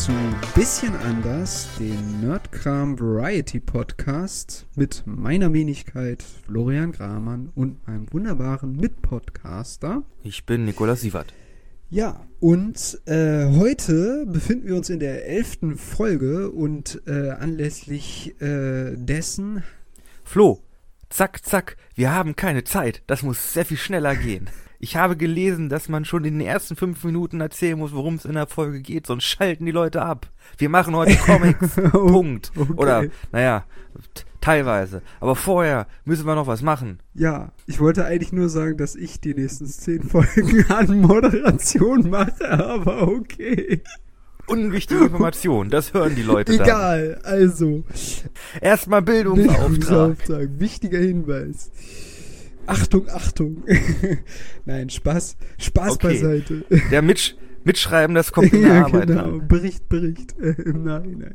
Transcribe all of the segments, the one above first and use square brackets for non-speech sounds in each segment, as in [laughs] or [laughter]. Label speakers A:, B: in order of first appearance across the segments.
A: zu Bisschen anders, dem Nerdkram Variety Podcast mit meiner Wenigkeit Florian Gramann und meinem wunderbaren Mitpodcaster.
B: Ich bin Nikolaus Sievert.
A: Ja, und äh, heute befinden wir uns in der elften Folge und äh, anlässlich äh, dessen.
B: Flo, zack, zack, wir haben keine Zeit. Das muss sehr viel schneller gehen. Ich habe gelesen, dass man schon in den ersten fünf Minuten erzählen muss, worum es in der Folge geht, sonst schalten die Leute ab. Wir machen heute [laughs] Comics. Punkt.
A: Okay.
B: Oder, naja, teilweise. Aber vorher müssen wir noch was machen.
A: Ja, ich wollte eigentlich nur sagen, dass ich die nächsten zehn Folgen [laughs] an Moderation mache, aber okay.
B: Unwichtige Information, das hören die Leute dann.
A: Egal, also.
B: Erstmal Bildungsauftrag.
A: Bildungsauftrag. Wichtiger Hinweis. Achtung, Achtung. [laughs] Nein, Spaß. Spaß
B: Okay.
A: beiseite.
B: Der Mitsch Mitschreiben, das kommt [laughs] in der
A: ja,
B: Arbeit
A: genau.
B: an.
A: Bericht, Bericht. [laughs] Im Nachhinein.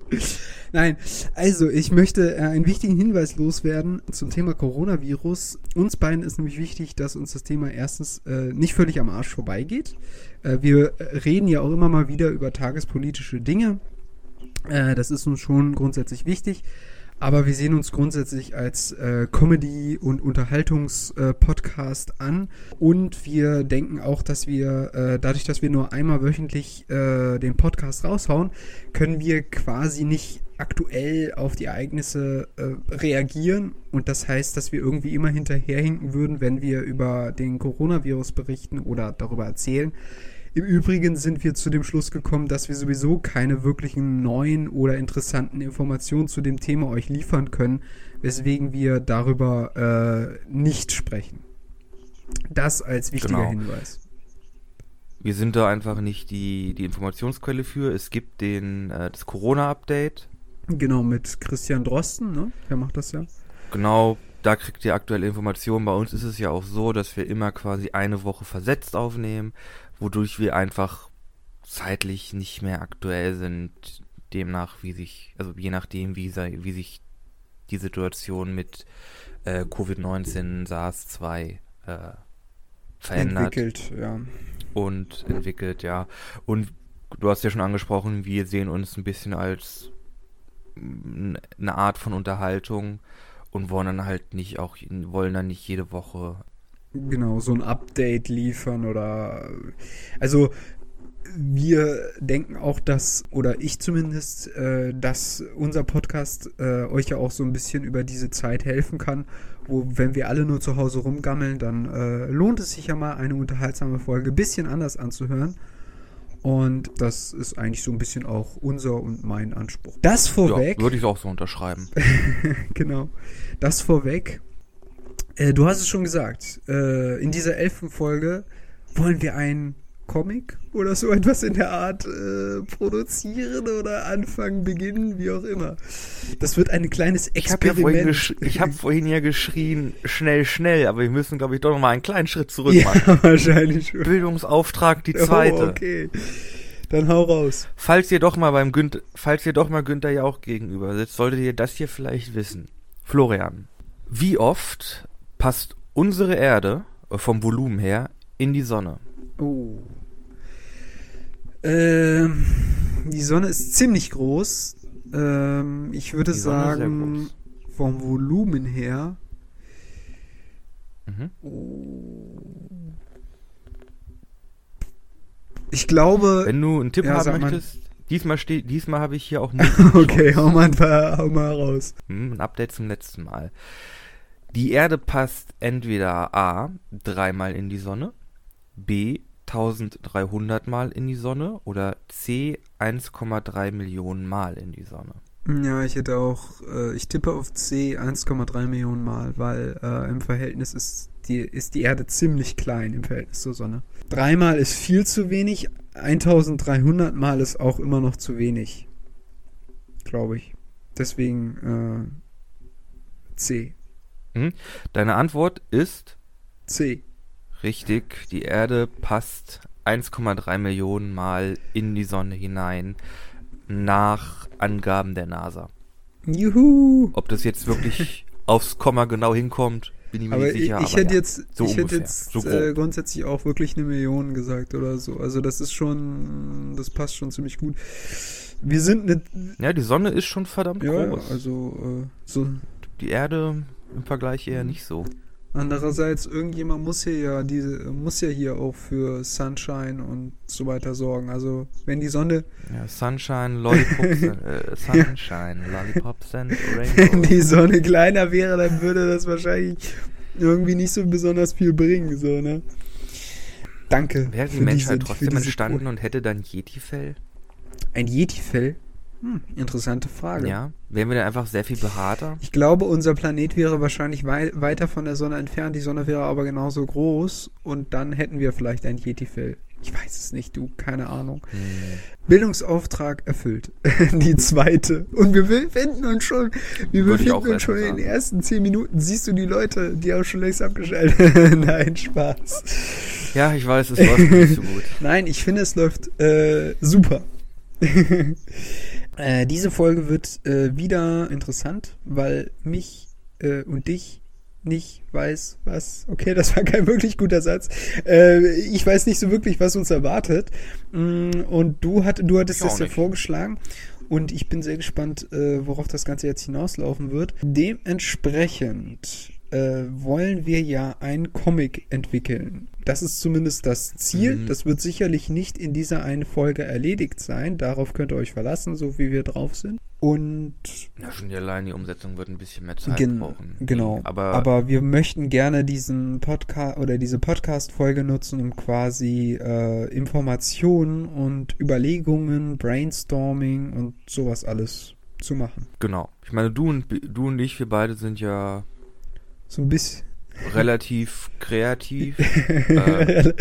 A: Nein, also ich möchte äh, einen wichtigen Hinweis loswerden zum Thema Coronavirus. Uns beiden ist nämlich wichtig, dass uns das Thema erstens äh, nicht völlig am Arsch vorbeigeht. Äh, wir äh, reden ja auch immer mal wieder über tagespolitische Dinge. Äh, das ist uns schon grundsätzlich wichtig. Aber wir sehen uns grundsätzlich als äh, Comedy- und Unterhaltungspodcast an. Und wir denken auch, dass wir, äh, dadurch, dass wir nur einmal wöchentlich äh, den Podcast raushauen, können wir quasi nicht aktuell auf die Ereignisse äh, reagieren. Und das heißt, dass wir irgendwie immer hinterherhinken würden, wenn wir über den Coronavirus berichten oder darüber erzählen. Im Übrigen sind wir zu dem Schluss gekommen, dass wir sowieso keine wirklichen neuen oder interessanten Informationen zu dem Thema euch liefern können, weswegen wir darüber äh, nicht sprechen. Das als wichtiger
B: Genau.
A: Hinweis.
B: Wir sind da einfach nicht die, die Informationsquelle für. Es gibt den, äh, das Corona-Update.
A: Genau, mit Christian Drosten, ne? Der macht das ja.
B: Genau, da kriegt ihr aktuelle Informationen. Bei uns ist es ja auch so, dass wir immer quasi eine Woche versetzt aufnehmen, wodurch wir einfach zeitlich nicht mehr aktuell sind, demnach, wie sich, also je nachdem, wie, sei- wie sich die Situation mit äh, Covid-19, SARS-2 äh, verändert
A: Entwickelt, ja.
B: und entwickelt, ja. Und du hast ja schon angesprochen, wir sehen uns ein bisschen als eine Art von Unterhaltung und wollen dann halt nicht auch, wollen dann nicht jede Woche.
A: Genau, so ein Update liefern oder. Also, wir denken auch, dass, oder ich zumindest, äh, dass unser Podcast äh, euch ja auch so ein bisschen über diese Zeit helfen kann, wo, wenn wir alle nur zu Hause rumgammeln, dann äh, lohnt es sich ja mal, eine unterhaltsame Folge ein bisschen anders anzuhören. Und das ist eigentlich so ein bisschen auch unser und mein Anspruch. Das vorweg.
B: Ja, würde ich auch so unterschreiben. [laughs]
A: genau. Das vorweg. Äh, du hast es schon gesagt. Äh, in dieser elften Folge wollen wir einen Comic oder so etwas in der Art äh, produzieren oder anfangen, beginnen, wie auch immer. Das wird ein kleines
B: Ich habe ja vorhin,
A: Experiment.
B: hab vorhin ja geschrien, schnell, schnell, aber wir müssen, glaube ich, doch noch mal einen kleinen Schritt zurück machen.
A: ja, [laughs] wahrscheinlich schon.
B: Bildungsauftrag, die zweite.
A: Oh, okay. Dann hau raus.
B: Falls ihr doch mal beim Günther, falls ihr doch mal Günther Jauch gegenüber sitzt, solltet ihr das hier vielleicht wissen. Florian, wie oft passt unsere Erde äh, vom Volumen her in die Sonne?
A: Oh. Ähm, die Sonne ist ziemlich groß. Ähm, ich würde sagen, vom Volumen her.
B: Mhm.
A: Ich glaube.
B: Wenn du einen Tipp
A: Ja,
B: haben möchtest, diesmal steht, diesmal habe ich hier auch [laughs]
A: okay, hau mal, ein paar, hau mal raus.
B: Hm, ein Update zum letzten Mal. Die Erde passt entweder A, dreimal in die Sonne, B, 1300 Mal in die Sonne oder C, 1,3 Millionen Mal in die Sonne.
A: Ja, ich hätte auch, äh, ich tippe auf C 1,3 Millionen Mal, weil äh, im Verhältnis ist die, ist die Erde ziemlich klein im Verhältnis zur Sonne. Dreimal ist viel zu wenig, 1300 Mal ist auch immer noch zu wenig. Glaube ich. Deswegen äh, C.
B: Deine Antwort ist
A: C.
B: richtig. Die Erde passt 1,3 Millionen Mal in die Sonne hinein nach Angaben der NASA.
A: Juhu!
B: Ob das jetzt wirklich [laughs] aufs Komma genau hinkommt, bin ich mir
A: Aber
B: nicht sicher.
A: ich, ich hätte
B: ja,
A: jetzt,
B: so
A: ich hätte jetzt
B: so
A: äh, grundsätzlich auch wirklich eine Million gesagt oder so. Also das ist schon, das passt schon ziemlich gut. Wir sind nicht,
B: Ja, die Sonne ist schon verdammt
A: ja,
B: groß.
A: also äh, so.
B: Die Erde im Vergleich eher nicht so.
A: Andererseits, irgendjemand muss hier ja diese, muss ja hier auch für Sunshine und so weiter sorgen. Also wenn die Sonne,
B: Ja, Sunshine, Lollipops, [laughs] äh, Sunshine, Lollipops and
A: wenn
B: Rainbows.
A: die Sonne kleiner wäre, dann würde das wahrscheinlich irgendwie nicht so besonders viel bringen, so, ne? Danke.
B: Wäre die Menschheit
A: diese-
B: trotzdem entstanden und hätte dann Yeti-Fell?
A: Ein Yeti-Fell? Hm, interessante Frage.
B: Ja. Wären wir dann einfach sehr viel behaarter?
A: Ich glaube, unser Planet wäre wahrscheinlich wei weiter von der Sonne entfernt, die Sonne wäre aber genauso groß und dann hätten wir vielleicht ein Yeti-Fell. Ich weiß es nicht, du, keine Ahnung.
B: Hm.
A: Bildungsauftrag erfüllt. [laughs] die zweite. Und wir befinden uns schon, wir
B: Würde
A: befinden uns schon in den ersten zehn Minuten. Siehst du die Leute, die haben schon längst abgeschaltet. [laughs] Nein, Spaß.
B: Ja, ich weiß, es läuft nicht so gut. [laughs]
A: Nein, ich finde, es läuft äh, super. Äh, diese Folge wird äh, wieder interessant, weil mich äh, und dich nicht weiß, was. Okay, das war kein wirklich guter Satz. Äh, ich weiß nicht so wirklich, was uns erwartet. Mm, Und du, hat, du hattest
B: Ich
A: das ja vorgeschlagen. Und ich bin sehr gespannt, äh, worauf das Ganze jetzt hinauslaufen wird. Dementsprechend äh, wollen wir ja einen Comic entwickeln. Das ist zumindest das Ziel.
B: Mhm.
A: Das wird sicherlich nicht in dieser einen Folge erledigt sein. Darauf könnt ihr euch verlassen, so wie wir drauf sind. Und
B: Ja, schon die allein die Umsetzung wird ein bisschen mehr Zeit
A: Gen
B: brauchen.
A: genau.
B: Aber,
A: Aber wir möchten gerne diesen Podcast oder diese Podcast-Folge nutzen, um quasi äh, Informationen und Überlegungen, Brainstorming und sowas alles zu machen.
B: genau. Ich meine, du und du und ich, wir beide sind ja
A: So ein bisschen.
B: Relativ kreativ [laughs] äh,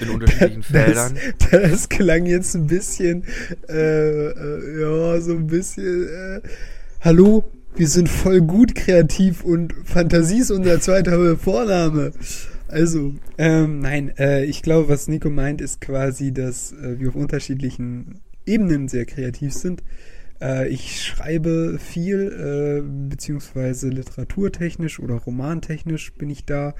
B: in unterschiedlichen Feldern.
A: Das, das klang jetzt ein bisschen, äh, äh, ja, so ein bisschen, äh, hallo, wir sind voll gut kreativ und Fantasie ist unser zweiter Vorname. Also, ähm, nein, äh, ich glaube, was Nico meint, ist quasi, dass äh, wir auf unterschiedlichen Ebenen sehr kreativ sind. Äh, ich schreibe viel, äh, beziehungsweise literaturtechnisch oder romantechnisch bin ich da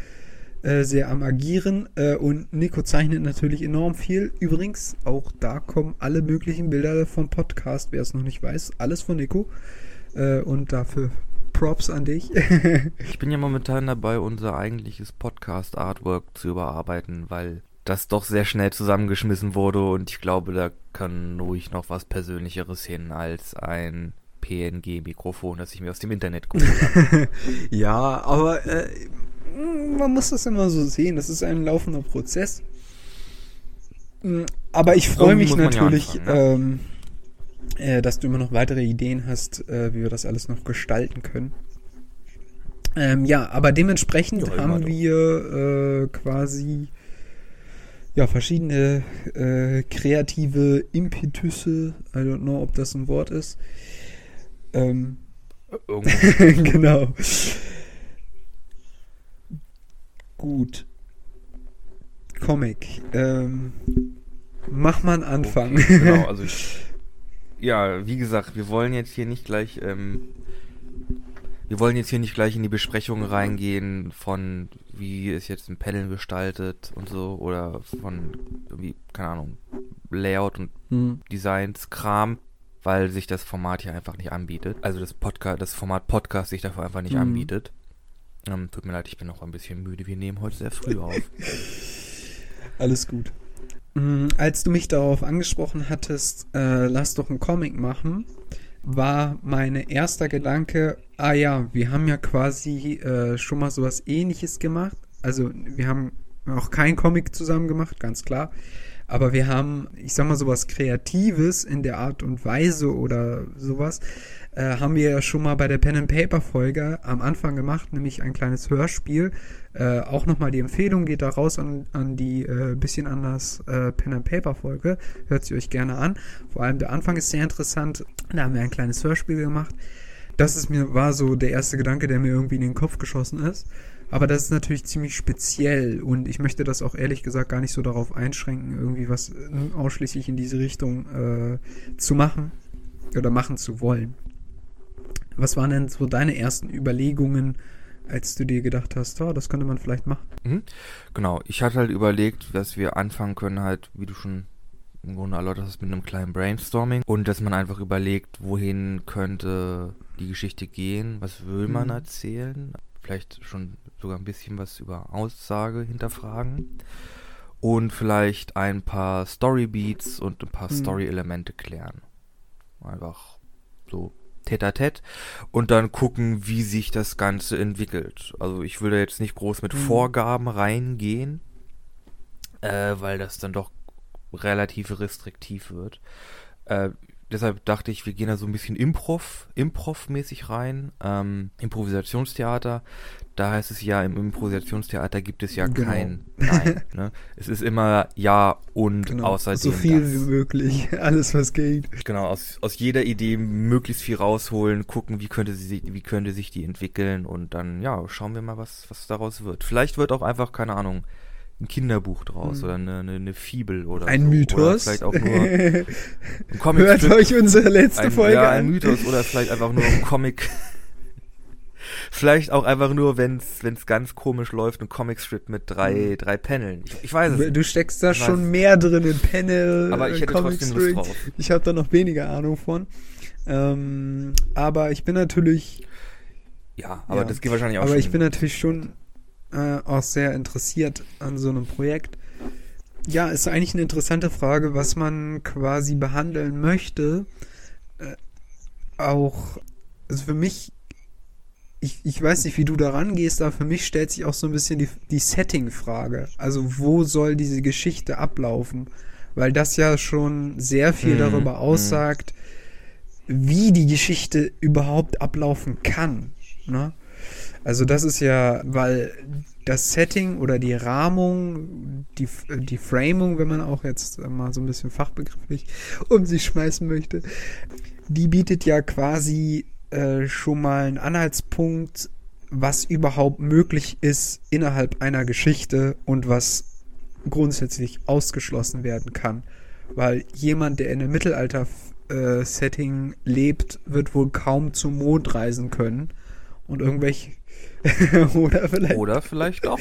A: äh, sehr am Agieren. Äh, und Nico zeichnet natürlich enorm viel. Übrigens, auch da kommen alle möglichen Bilder vom Podcast, wer es noch nicht weiß. Alles von Nico. Äh, und dafür Props an dich. [laughs]
B: Ich bin ja momentan dabei, unser eigentliches Podcast-Artwork zu überarbeiten, weil das doch sehr schnell zusammengeschmissen wurde und ich glaube, da kann ruhig noch was Persönlicheres hin als ein PNG-Mikrofon, das ich mir aus dem Internet habe. [laughs]
A: ja, aber äh, man muss das immer so sehen. Das ist ein laufender Prozess. Mm, Aber ich freue mich
B: man ja
A: natürlich,
B: anfangen,
A: ähm, äh, dass du immer noch weitere Ideen hast, äh, wie wir das alles noch gestalten können. Ähm, ja, aber dementsprechend
B: Ja,
A: haben wir äh, quasi ja verschiedene äh, kreative Impetüsse. I don't know, ob das ein Wort ist. Ähm, [laughs] genau. Gut. Comic. Ähm, mach mal einen Anfang.
B: genau, [laughs] also ich, ja, wie gesagt, wir wollen jetzt hier nicht gleich, ähm, wir wollen jetzt hier nicht gleich in die Besprechung reingehen von wie ist jetzt ein Panel gestaltet und so oder von irgendwie, keine Ahnung, Layout und
A: Hm.
B: Designs, Kram, weil sich das Format hier einfach nicht anbietet. Also das Podcast, das Format Podcast sich dafür einfach nicht
A: Mhm.
B: anbietet. Ähm, tut mir leid, ich bin noch ein bisschen müde. Wir nehmen heute sehr früh auf. [laughs]
A: Alles gut. Mm, Als du mich darauf angesprochen hattest, äh, lass doch einen Comic machen, war mein erster Gedanke, ah ja, wir haben ja quasi äh, schon mal sowas ähnliches gemacht. Also wir haben auch keinen Comic zusammen gemacht, ganz klar. Aber wir haben, ich sag mal, sowas Kreatives in der Art und Weise oder sowas, äh, haben wir ja schon mal bei der Pen and Paper Folge am Anfang gemacht, nämlich ein kleines Hörspiel. Äh, auch nochmal die Empfehlung geht da raus an, an die äh, bisschen anders äh, Pen and Paper Folge. Hört sie euch gerne an. Vor allem der Anfang ist sehr interessant. Da haben wir ein kleines Hörspiel gemacht. Das ist mir, war so der erste Gedanke, der mir irgendwie in den Kopf geschossen ist. Aber das ist natürlich ziemlich speziell und ich möchte das auch ehrlich gesagt gar nicht so darauf einschränken, irgendwie was äh, ausschließlich in diese Richtung äh, zu machen oder machen zu wollen. Was waren denn so deine ersten Überlegungen, als du dir gedacht hast, oh, das könnte man vielleicht machen?
B: Mhm. Genau, ich hatte halt überlegt, dass wir anfangen können, halt, wie du schon im Grunde erläutert hast, mit einem kleinen Brainstorming und dass man einfach überlegt, wohin könnte die Geschichte gehen, was will man
A: Mhm.
B: erzählen, vielleicht schon sogar ein bisschen was über Aussage hinterfragen und vielleicht ein paar Storybeats und ein paar
A: Mhm.
B: Story-Elemente klären. Einfach so tête-à-tête und dann gucken, wie sich das Ganze entwickelt. Also ich will da jetzt nicht groß mit
A: Mhm.
B: Vorgaben reingehen, äh, weil das dann doch relativ restriktiv wird. Äh, deshalb dachte ich, wir gehen da so ein bisschen Improv, Improv-mäßig rein. Ähm, Improvisationstheater, da heißt es ja, im Improvisationstheater gibt es ja
A: Genau.
B: kein Nein. [laughs] ne? Es ist immer Ja und außerdem
A: so viel
B: das.
A: wie möglich, [laughs] alles was geht.
B: Genau, aus, aus jeder Idee möglichst viel rausholen, gucken, wie könnte sie, wie könnte sich die entwickeln und dann, ja, schauen wir mal, was, was daraus wird. Vielleicht wird auch einfach, keine Ahnung, ein Kinderbuch draus
A: Hm.
B: oder eine, eine, eine Fibel oder
A: Ein
B: so. Oder
A: Mythos.
B: vielleicht auch nur [laughs] ein
A: Hört
B: Comicstrip.
A: euch unsere letzte
B: ein,
A: Folge
B: ja,
A: an.
B: ein Mythos oder vielleicht einfach nur ein [laughs] Comic. vielleicht auch einfach nur, wenn es ganz komisch läuft, ein Comicstrip mit drei, drei Paneln. Ich, ich weiß es nicht.
A: Du steckst da
B: Ich
A: schon
B: weiß.
A: mehr drin in Panel,
B: Aber ich hätte trotzdem Lust drauf.
A: Ich habe da noch weniger Ahnung von. Ähm, aber ich bin natürlich,
B: Ja, aber
A: Ja.
B: das geht wahrscheinlich auch
A: aber
B: schon.
A: ich bin natürlich schon äh, auch sehr interessiert an so einem Projekt. Ja, ist eigentlich eine interessante Frage, was man quasi behandeln möchte. Äh, auch, also für mich, ich, ich weiß nicht, wie du da rangehst, aber für mich stellt sich auch so ein bisschen die, die Setting-Frage. Also, wo soll diese Geschichte ablaufen? Weil das ja schon sehr viel
B: Mhm,
A: darüber
B: mhm.
A: aussagt, wie die Geschichte überhaupt ablaufen kann. Ne? Also das ist ja, weil das Setting oder die Rahmung, die, die Framing, wenn man auch jetzt mal so ein bisschen fachbegrifflich um sich schmeißen möchte, die bietet ja quasi äh, schon mal einen Anhaltspunkt, was überhaupt möglich ist innerhalb einer Geschichte und was grundsätzlich ausgeschlossen werden kann. Weil jemand, der in einem Mittelalter-Setting lebt, wird wohl kaum zum Mond reisen können. Und irgendwelche. [laughs] oder vielleicht.
B: Oder vielleicht doch.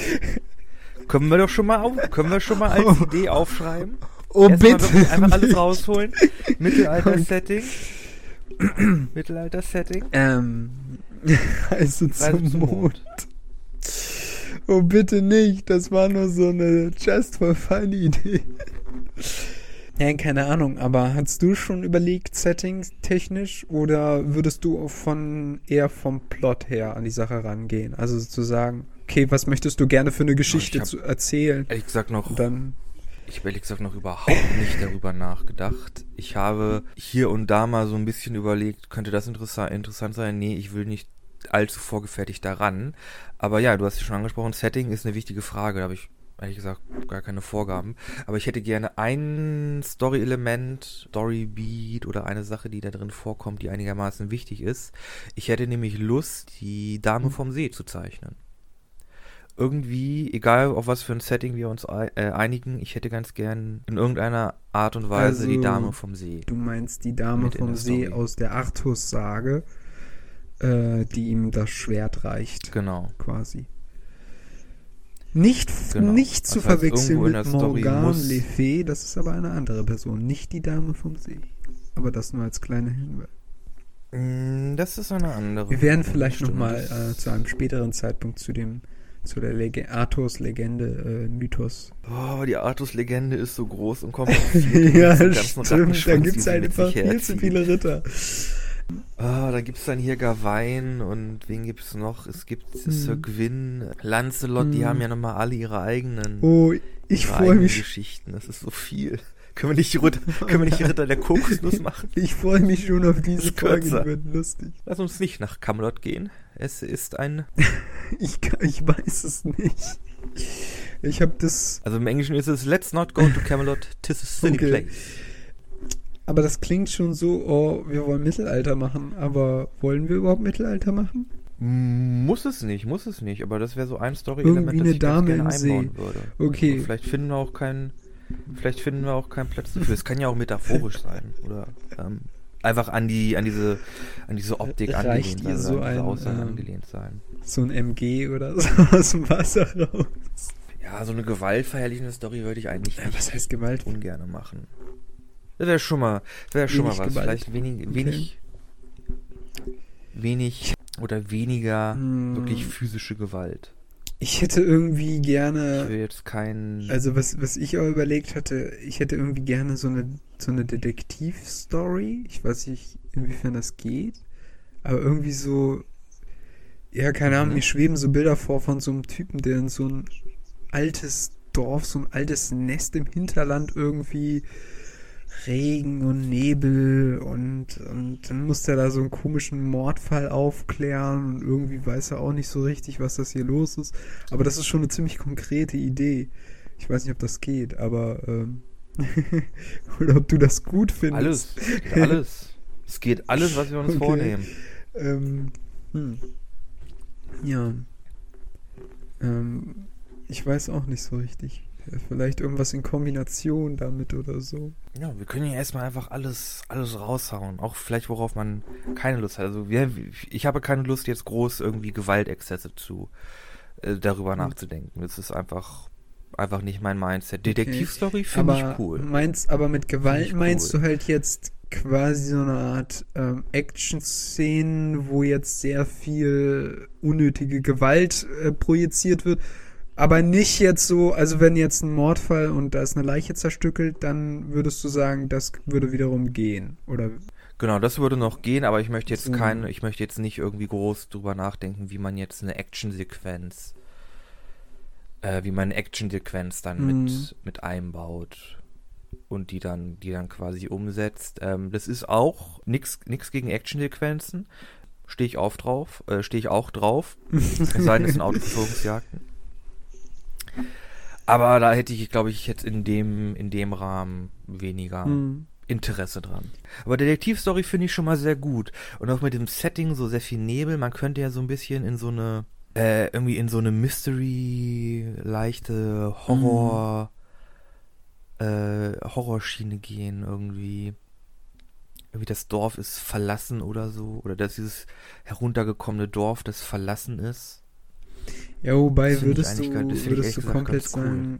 B: können wir doch schon mal auf, können wir schon mal als Idee aufschreiben.
A: oh,
B: Erstmal
A: bitte.
B: Einfach alles rausholen. Mittelalter-Setting. [laughs] Mittelalter-Setting.
A: Ähm. [laughs] Also
B: Reise
A: zum
B: zum
A: Mond.
B: Mond.
A: Oh, bitte nicht. Das war nur so eine Just for Fun Idee. Ja, keine Ahnung, aber hast du schon überlegt, Settings technisch, oder würdest du auch von eher vom Plot her an die Sache rangehen? Also sozusagen, okay, was möchtest du gerne für eine Geschichte zu erzählen?
B: Ehrlich gesagt noch,
A: dann,
B: ich habe ehrlich gesagt noch überhaupt nicht darüber nachgedacht. Ich habe hier und da mal so ein bisschen überlegt, könnte das interessa interessant sein? Nee, ich will nicht allzu vorgefertigt daran. Aber ja, du hast es schon angesprochen, Setting ist eine wichtige Frage. Da habe ich ehrlich gesagt gar keine Vorgaben. Aber ich hätte gerne ein Story-Element, Story-Beat oder eine Sache, die da drin vorkommt, die einigermaßen wichtig ist. Ich hätte nämlich Lust, die Dame vom See zu zeichnen. Irgendwie, egal auf was für ein Setting wir uns äh, einigen, ich hätte ganz gern in irgendeiner Art und Weise die
A: Also,
B: Dame vom See.
A: du meinst die Dame vom See
B: Story.
A: aus der Artus-Sage, äh, die ihm das Schwert reicht,
B: Genau.
A: quasi. Nicht,
B: Genau.
A: nicht zu
B: Das heißt,
A: verwechseln mit Morgan Le Fay, das ist aber eine andere Person, nicht die Dame vom See. Aber das nur als kleiner Hinweis.
B: Mm, Das ist eine andere.
A: Wir werden vielleicht nochmal äh, zu einem späteren Zeitpunkt zu dem zu der Lege Arthurs Legende, äh, Mythos.
B: Oh, die Artus-Legende ist so groß und kompliziert. [laughs]
A: ja,
B: ganzen
A: stimmt, da gibt es halt einfach viel zu viele Ritter.
B: Ah, da gibt's dann hier Gawain und wen gibt's noch? Es gibt
A: Hm.
B: Sir Gwyn, Lancelot, die
A: Hm.
B: haben ja nochmal alle ihre eigenen,
A: Oh, ich freue mich,
B: Geschichten. Das ist so viel. [laughs] Können wir nicht, die Ritter, können wir nicht die Ritter der Kokosnuss [laughs] machen?
A: ich freue mich schon auf diese Folge, die wird lustig.
B: Lass uns nicht nach Camelot gehen. Es ist ein, [laughs]
A: Ich, kann- ich weiß es nicht. Ich habe das,
B: also im Englischen ist es Let's not go to Camelot, tis a silly
A: Okay.
B: place.
A: Aber das klingt schon so, oh, wir wollen Mittelalter machen, aber wollen wir überhaupt Mittelalter machen?
B: Muss es nicht, muss es nicht, aber das wäre so ein Story-Element, das ich
A: Dame
B: gerne
A: im See.
B: einbauen würde.
A: Okay.
B: Und vielleicht finden wir auch keinen, vielleicht finden wir auch keinen Platz dafür. Es kann ja auch metaphorisch [laughs] sein oder ähm, einfach an die, an diese, an diese Optik
A: Reicht
B: angelehnt sein,
A: so
B: an diese
A: ein,
B: Aussage
A: ähm,
B: angelehnt sein.
A: So ein MG oder [laughs] so aus dem Wasser raus.
B: Ja, so eine gewaltverherrlichende Story würde ich eigentlich nicht
A: was heißt Gewalt?
B: ungern machen. Das wäre schon mal, wäre schon mal
A: Wenig
B: was.
A: Gewalt.
B: Vielleicht wenig,
A: Okay.
B: wenig, wenig oder weniger
A: Hm.
B: wirklich physische Gewalt.
A: Ich hätte irgendwie
B: Ich
A: gerne,
B: will jetzt kein.
A: also was, was ich auch überlegt hatte, ich hätte irgendwie gerne so eine, so eine Detektivstory. Ich weiß nicht, inwiefern das geht. Aber irgendwie so, ja, keine Ahnung,
B: Mhm.
A: mir schweben so Bilder vor von so einem Typen, der in so ein altes Dorf, so ein altes Nest im Hinterland irgendwie Regen und Nebel und, und dann muss der da so einen komischen Mordfall aufklären und irgendwie weiß er auch nicht so richtig, was das hier los ist. Aber das ist schon eine ziemlich konkrete Idee. Ich weiß nicht, ob das geht, aber ähm, [laughs] oder ob du das gut findest.
B: alles. Alles. es geht alles, was wir uns
A: Okay.
B: vornehmen.
A: Ähm, hm. Ja. Ähm, ich weiß auch nicht so richtig. Vielleicht irgendwas in Kombination damit oder so.
B: Ja, wir können ja erstmal einfach alles, alles raushauen. Auch vielleicht, worauf man keine Lust hat. Also wir, ich habe keine Lust, jetzt groß irgendwie Gewaltexzesse zu äh, darüber
A: Hm.
B: nachzudenken. Das ist einfach, einfach nicht mein Mindset. Detektivstory finde ich cool.
A: Meinst, aber mit Gewalt meinst
B: cool.
A: du halt jetzt quasi so eine Art ähm, Action-Szenen, wo jetzt sehr viel unnötige Gewalt äh, projiziert wird. Aber nicht jetzt so, also wenn jetzt ein Mordfall und da ist eine Leiche zerstückelt, dann würdest du sagen, das würde wiederum gehen. Oder
B: Genau, das würde noch gehen, aber ich möchte jetzt
A: So.
B: keine, ich möchte jetzt nicht irgendwie groß drüber nachdenken, wie man jetzt eine Actionsequenz, äh, wie man eine Actionsequenz dann
A: Mhm.
B: mit, mit einbaut und die dann, die dann quasi umsetzt. Ähm, das ist auch nix, nix gegen Actionsequenzen. Stehe ich auf drauf, äh, stehe ich auch drauf. [laughs] Es sei denn, es sind Autoverfolgungsjagden. Aber da hätte ich, glaube ich, jetzt in dem, in dem Rahmen weniger.
A: Hm.
B: Interesse dran. Aber Detektivstory finde ich schon mal sehr gut. Und auch mit dem Setting so sehr viel Nebel. Man könnte ja so ein bisschen in so eine, äh, irgendwie in so eine Mystery, leichte Horror, äh, Horrorschiene gehen irgendwie. Irgendwie das Dorf ist verlassen oder so. Oder dass dieses heruntergekommene Dorf, das verlassen ist.
A: Ja, wobei würdest du, würdest du komplett
B: cool.
A: sagen,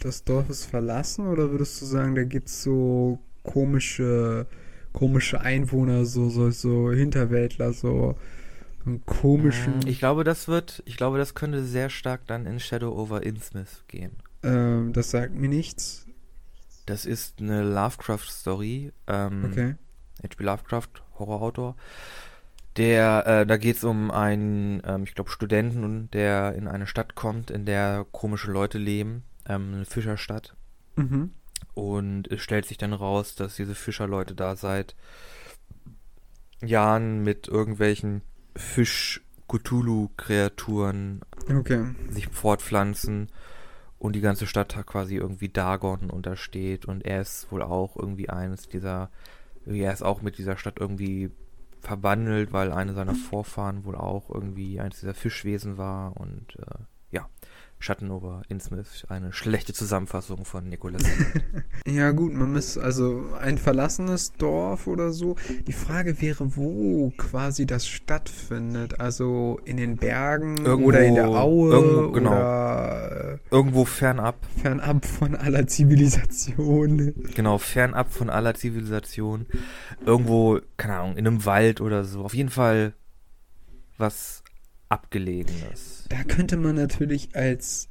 A: das Dorf ist verlassen oder würdest du sagen, da gibt's so komische, komische Einwohner, so, so, so Hinterwäldler, so einen komischen,
B: Ich glaube, das wird, ich glaube, das könnte sehr stark dann in Shadow over Innsmouth gehen.
A: ähm, das sagt mir nichts.
B: Das ist eine Lovecraft-Story. Ähm,
A: Okay.
B: H.P. Lovecraft, Horrorautor. Der, äh, da geht es um einen, ähm, ich glaube, Studenten, der in eine Stadt kommt, in der komische Leute leben, ähm, eine Fischerstadt.
A: Mhm.
B: Und es stellt sich dann raus, dass diese Fischerleute da seit Jahren mit irgendwelchen Fisch-Cthulhu-Kreaturen
A: Okay.
B: sich fortpflanzen und die ganze Stadt hat quasi irgendwie Dagon untersteht und er ist wohl auch irgendwie eines dieser, er ist auch mit dieser Stadt irgendwie verbandelt, weil eine seiner Vorfahren wohl auch irgendwie eines dieser Fischwesen war und äh, ja, Schatten over Innsmouth, eine schlechte Zusammenfassung von Nicholas. [laughs]
A: Ja, gut, man muss also ein verlassenes Dorf oder so. Die Frage wäre, wo quasi das stattfindet. Also in den Bergen
B: Irgendwo-
A: oder in der Aue
B: irgendwo, genau.
A: oder
B: Irgendwo fernab,
A: äh, fernab von aller Zivilisation.
B: genau, fernab von aller Zivilisation, irgendwo, keine Ahnung, in einem Wald oder so, auf jeden Fall was Abgelegenes.
A: Da könnte man natürlich als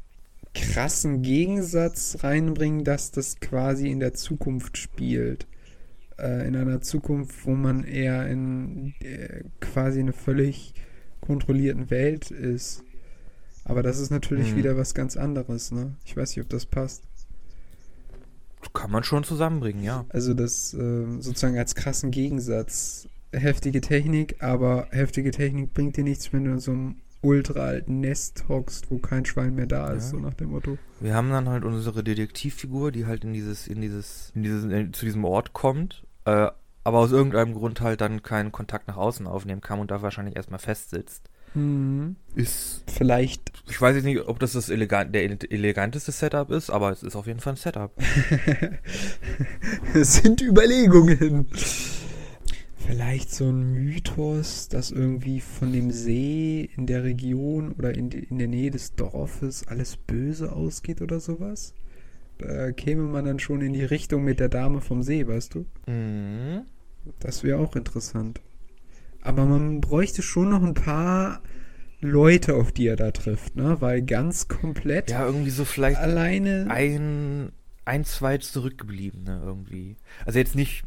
A: krassen Gegensatz reinbringen, dass das quasi in der Zukunft spielt. Äh, in einer Zukunft, wo man eher in äh, quasi einer völlig kontrollierten Welt ist. Aber das ist natürlich
B: Mhm.
A: wieder was ganz anderes, ne? Ich weiß nicht, ob das passt.
B: Kann man schon zusammenbringen, ja.
A: Also das äh, sozusagen als krassen Gegensatz. Heftige Technik, aber heftige Technik bringt dir nichts, wenn du in so einem ultra alten Nest hockst, wo kein Schwein mehr da ist,
B: Ja.
A: so nach dem Motto.
B: Wir haben dann halt unsere Detektivfigur, die halt in dieses, in dieses, in dieses, in, zu diesem Ort kommt, äh, aber aus irgendeinem Grund halt dann keinen Kontakt nach außen aufnehmen kann und da wahrscheinlich erstmal festsitzt.
A: Mhm.
B: Ist,
A: Vielleicht
B: ich weiß jetzt nicht, ob das das elegant, der ele- eleganteste Setup ist, aber es ist auf jeden Fall ein Setup. [laughs]
A: es sind Überlegungen. Vielleicht so ein Mythos, dass irgendwie von dem See in der Region oder in, in der Nähe des Dorfes alles böse ausgeht oder sowas. Da käme man dann schon in die Richtung mit der Dame vom See, weißt du?
B: Mhm.
A: Das wäre auch interessant. Aber man bräuchte schon noch ein paar Leute, auf die er da trifft, ne? Weil ganz komplett
B: Ja, irgendwie so vielleicht
A: alleine.
B: ein, ein, zwei zurückgebliebene irgendwie. Also jetzt nicht,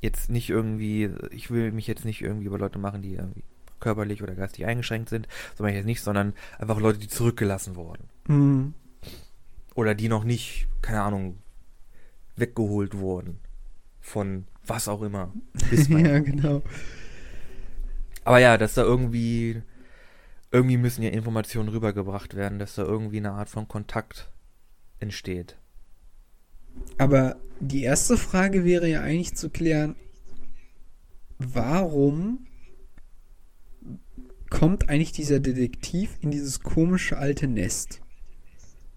B: jetzt nicht irgendwie, ich will mich jetzt nicht irgendwie über Leute machen, die irgendwie körperlich oder geistig eingeschränkt sind, so meine ich jetzt nicht, sondern einfach Leute, die zurückgelassen wurden.
A: Hm.
B: Oder die noch nicht, keine Ahnung, weggeholt wurden. Von was auch immer. Bis [laughs]
A: ja, genau.
B: Aber ja, dass da irgendwie, irgendwie müssen ja Informationen rübergebracht werden, dass da irgendwie eine Art von Kontakt entsteht.
A: Aber die erste Frage wäre ja eigentlich zu klären, warum kommt eigentlich dieser Detektiv in dieses komische alte Nest?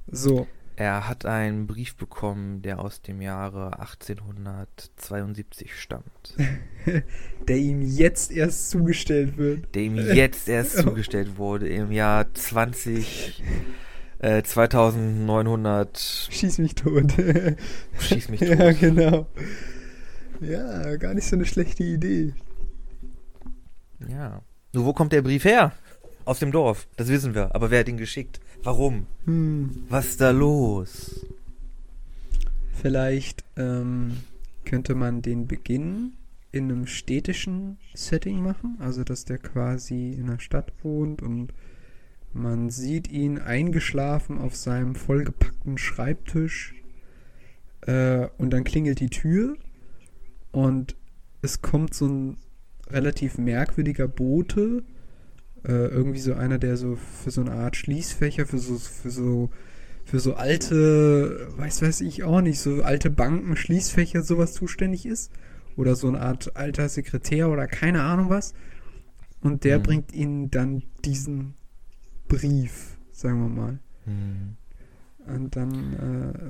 A: So,
B: Er hat einen Brief bekommen, der aus dem Jahre 1872 stammt, [laughs]
A: der ihm jetzt erst zugestellt wird.
B: der ihm jetzt [laughs] erst zugestellt wurde im Jahr 20, äh, 2900,
A: Schieß mich tot. [laughs]
B: schieß mich [laughs] tot.
A: ja, genau. Ja, gar nicht so eine schlechte Idee.
B: Ja. Nur wo kommt der Brief her? Aus dem Dorf, das wissen wir. Aber wer hat ihn geschickt? Warum?
A: Hm.
B: Was ist da los?
A: Vielleicht ähm, könnte man den Beginn in einem städtischen Setting machen, also dass der quasi in der Stadt wohnt und man sieht ihn eingeschlafen auf seinem vollgepackten Schreibtisch äh, und dann klingelt die Tür und es kommt so ein relativ merkwürdiger Bote, äh, irgendwie so einer, der so für so eine Art Schließfächer, für so, für so für so alte, weiß weiß ich auch nicht, so alte Banken, Schließfächer, sowas zuständig ist. Oder so eine Art alter Sekretär oder keine Ahnung was. Und der
B: Mhm.
A: bringt ihnen dann diesen Brief, sagen wir mal.
B: Hm.
A: Und dann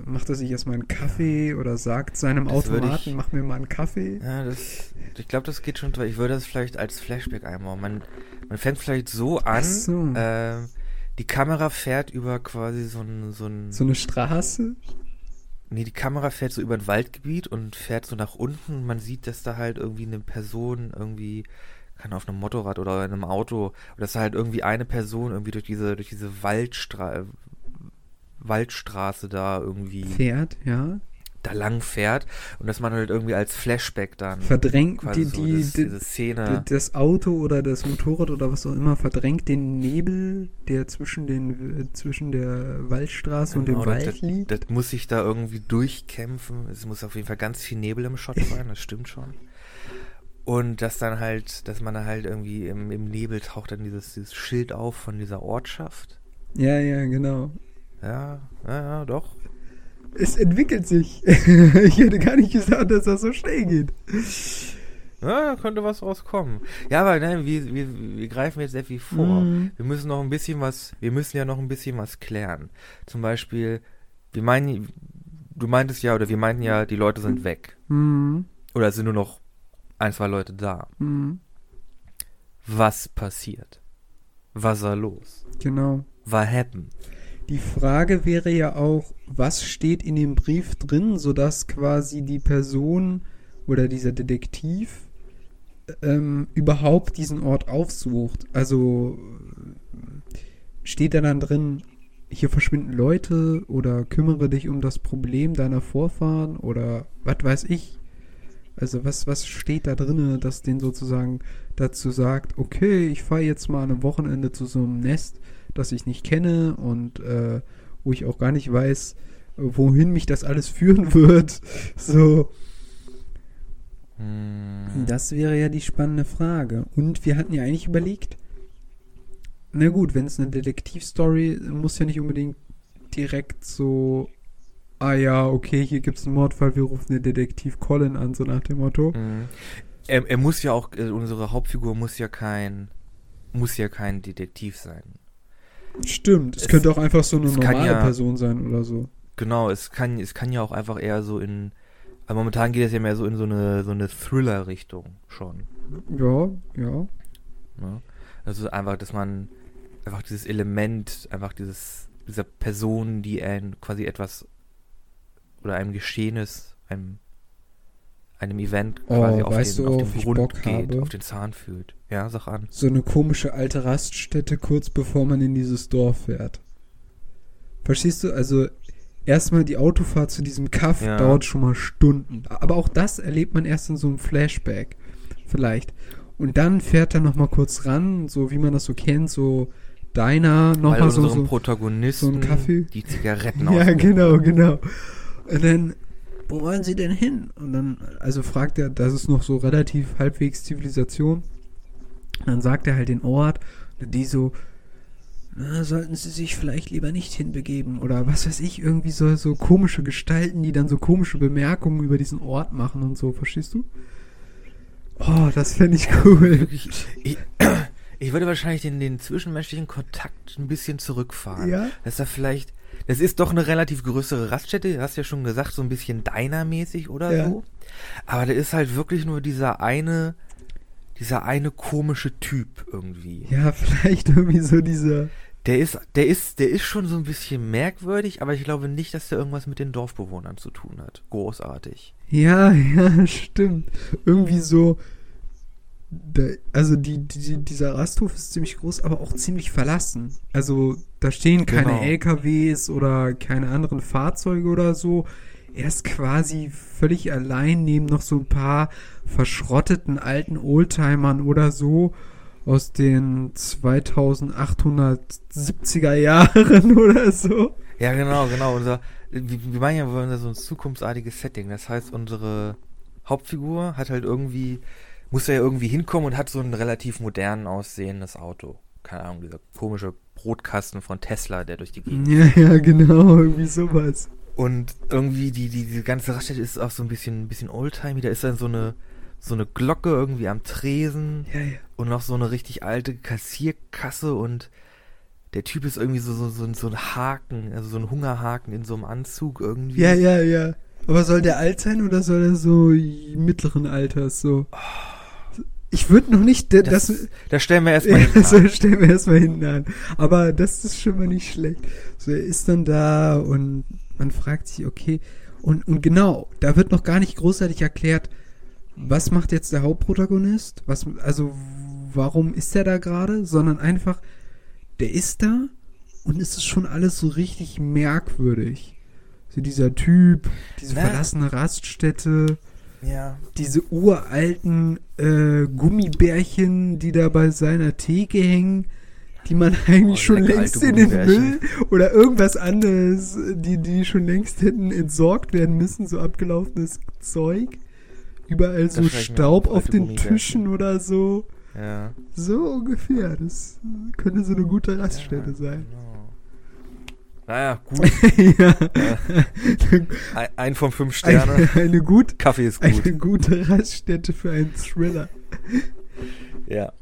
A: äh, macht er sich erstmal einen Kaffee oder sagt seinem
B: Das
A: Automaten,
B: ich-
A: mach mir mal einen Kaffee.
B: Ja, das. Ich glaube, das geht schon. Ich würde das vielleicht als Flashback einbauen. Man, man fängt vielleicht so an.
A: So.
B: ähm, die Kamera fährt über quasi so ein, so ein.
A: So eine Straße.
B: Nee, die Kamera fährt so über ein Waldgebiet und fährt so nach unten. Und man sieht, dass da halt irgendwie eine Person irgendwie, kann auf einem Motorrad oder in einem Auto, oder dass da halt irgendwie eine Person irgendwie durch diese, durch diese Waldstra Waldstraße da irgendwie
A: Fährt, ja.
B: da lang fährt und dass man halt irgendwie als Flashback dann
A: Verdrängt die,
B: so
A: die,
B: das,
A: die,
B: diese Szene.
A: das Auto oder das Motorrad oder was auch immer verdrängt den Nebel, der zwischen den zwischen der Waldstraße und dem
B: Genau,
A: Wald
B: das,
A: liegt.
B: das, das muss sich da irgendwie durchkämpfen. Es muss auf jeden Fall ganz viel Nebel im Shot [laughs] sein, das stimmt schon. Und dass dann halt, dass man dann halt irgendwie im, im Nebel taucht dann dieses, dieses Schild auf von dieser Ortschaft.
A: Ja, ja, genau.
B: Ja, ja, ja, doch.
A: Es entwickelt sich. [laughs] ich hätte gar nicht gesagt, dass das so schnell geht.
B: Ja, da könnte was rauskommen. Ja, aber nein, wir, wir, wir greifen jetzt sehr viel vor.
A: Mhm.
B: Wir müssen noch ein bisschen was, wir müssen ja noch ein bisschen was klären. Zum Beispiel, wir meinen, du meintest ja, oder wir meinten ja, die Leute sind weg.
A: Mhm.
B: Oder es sind nur noch ein, zwei Leute da.
A: Mhm.
B: Was passiert? Was war los?
A: Genau.
B: What happened?
A: Die Frage wäre ja auch, was steht in dem Brief drin, sodass quasi die Person oder dieser Detektiv ähm, überhaupt diesen Ort aufsucht. Also äh, steht da dann drin, hier verschwinden Leute oder kümmere dich um das Problem deiner Vorfahren oder was weiß ich. Also was, was steht da drinne, das den sozusagen dazu sagt, okay, ich fahre jetzt mal an einem Wochenende zu so einem Nest, das ich nicht kenne und äh, wo ich auch gar nicht weiß, wohin mich das alles führen [laughs] wird. So,
B: Hm,
A: das wäre ja die spannende Frage. Und wir hatten ja eigentlich überlegt, na gut, wenn es eine Detektivstory, muss ja nicht unbedingt direkt so, ah ja, okay, hier gibt es einen Mordfall, wir rufen den Detektiv Colin an, so nach dem Motto.
B: hm. Er, er muss ja auch, äh, unsere Hauptfigur muss ja kein, muss ja kein Detektiv sein.
A: Stimmt, es,
B: Es-
A: könnte auch einfach so eine normale
B: ja-
A: Person sein oder so.
B: Genau, es kann, es kann ja auch einfach eher so in Aber momentan geht es ja mehr so in so eine, so eine Thriller-Richtung schon.
A: Ja, ja.
B: Ne? Also einfach, dass man einfach dieses Element, einfach dieses, dieser Person, die ein quasi etwas oder einem Geschehnis, einem, einem Event
A: Oh,
B: quasi auf,
A: weißt
B: den,
A: du,
B: auf den Grund geht,
A: habe?
B: auf den Zahn fühlt. Ja, sag an.
A: So eine komische alte Raststätte kurz bevor man in dieses Dorf fährt. Verstehst du? Also erstmal die Autofahrt zu diesem Kaff
B: Ja.
A: dauert schon mal Stunden. Aber auch das erlebt man erst in so einem Flashback. Vielleicht. Und dann fährt er noch mal kurz ran, so wie man das so kennt, so Diner,
B: Weil
A: nochmal so, so
B: Protagonisten
A: so ein Kaffee.
B: die Zigaretten [laughs]
A: Ja, genau, genau. Und dann, wo wollen Sie denn hin? Und dann, also fragt er, das ist noch so relativ halbwegs Zivilisation. Und dann sagt er halt den Ort. Und die so, na, sollten Sie sich vielleicht lieber nicht hinbegeben. Oder was weiß ich, irgendwie so, so komische Gestalten, die dann so komische Bemerkungen über diesen Ort machen und so. Verstehst du? Oh, das fände ich cool. [laughs]
B: Wirklich, ich, ich würde wahrscheinlich den, den zwischenmenschlichen Kontakt ein bisschen zurückfahren.
A: Ja?
B: Dass da vielleicht, das ist doch eine relativ größere Raststätte, du hast ja schon gesagt, so ein bisschen Diner-mäßig oder
A: Ja.
B: so. Aber da ist halt wirklich nur dieser eine, dieser eine komische Typ irgendwie.
A: Ja, [laughs] vielleicht irgendwie so dieser.
B: Der ist, der ist, der ist schon so ein bisschen merkwürdig, aber ich glaube nicht, dass der irgendwas mit den Dorfbewohnern zu tun hat. Großartig.
A: Ja, [laughs] ja, stimmt. Irgendwie so. Da, also die, die, dieser Rasthof ist ziemlich groß, aber auch ziemlich verlassen. Also da stehen keine
B: Genau.
A: LKWs oder keine anderen Fahrzeuge oder so. Er ist quasi völlig allein neben noch so ein paar verschrotteten alten Oldtimern oder so aus den 2870er [laughs] Jahren oder so.
B: Ja, genau, genau. Unser, wir, wir meinen ja, wir wollen ja so ein zukunftsartiges Setting. Das heißt, unsere Hauptfigur hat halt irgendwie, muss ja irgendwie hinkommen und hat so ein relativ modern aussehendes Auto. Keine Ahnung, dieser komische Brotkasten von Tesla, der durch die Gegend.
A: Ja, ja, genau, irgendwie sowas.
B: Und irgendwie die, die, die ganze Raststätte ist auch so ein bisschen, ein bisschen oldtimey. Da ist dann so eine, so eine Glocke irgendwie am Tresen
A: Ja, ja.
B: und noch so eine richtig alte Kassierkasse und der Typ ist irgendwie so, so, so, so ein Haken, also so ein Hungerhaken in so einem Anzug irgendwie.
A: Ja, ja, ja. Aber soll der alt sein oder soll er so mittleren Alters so? Ich würde noch nicht, das,
B: Das,
A: das,
B: da stellen wir [laughs] erstmal hin.
A: das stellen wir erstmal hinten an. Aber das ist schon mal nicht schlecht. So, er ist dann da und man fragt sich, okay, und, und genau, da wird noch gar nicht großartig erklärt, was macht jetzt der Hauptprotagonist? Was, also, warum ist er da gerade? Sondern einfach, der ist da und es ist schon alles so richtig merkwürdig. So dieser Typ, diese
B: Na.
A: verlassene Raststätte,
B: Ja.
A: diese uralten äh, Gummibärchen, die da bei seiner Theke hängen, die man eigentlich
B: Oh,
A: schon längst in den. Müll oder irgendwas anderes, die, die schon längst hätten entsorgt werden müssen, so abgelaufenes Zeug. Überall so Staub
B: auf,
A: den. Tischen oder so.
B: Ja.
A: So ungefähr. Das könnte so eine gute Raststätte
B: ja,
A: sein.
B: Genau. Naja, gut. [laughs]
A: ja.
B: Ein, ein von fünf Sterne.
A: Eine, eine, gut,
B: Kaffee ist gut.
A: eine gute Raststätte für einen Thriller.
B: Ja.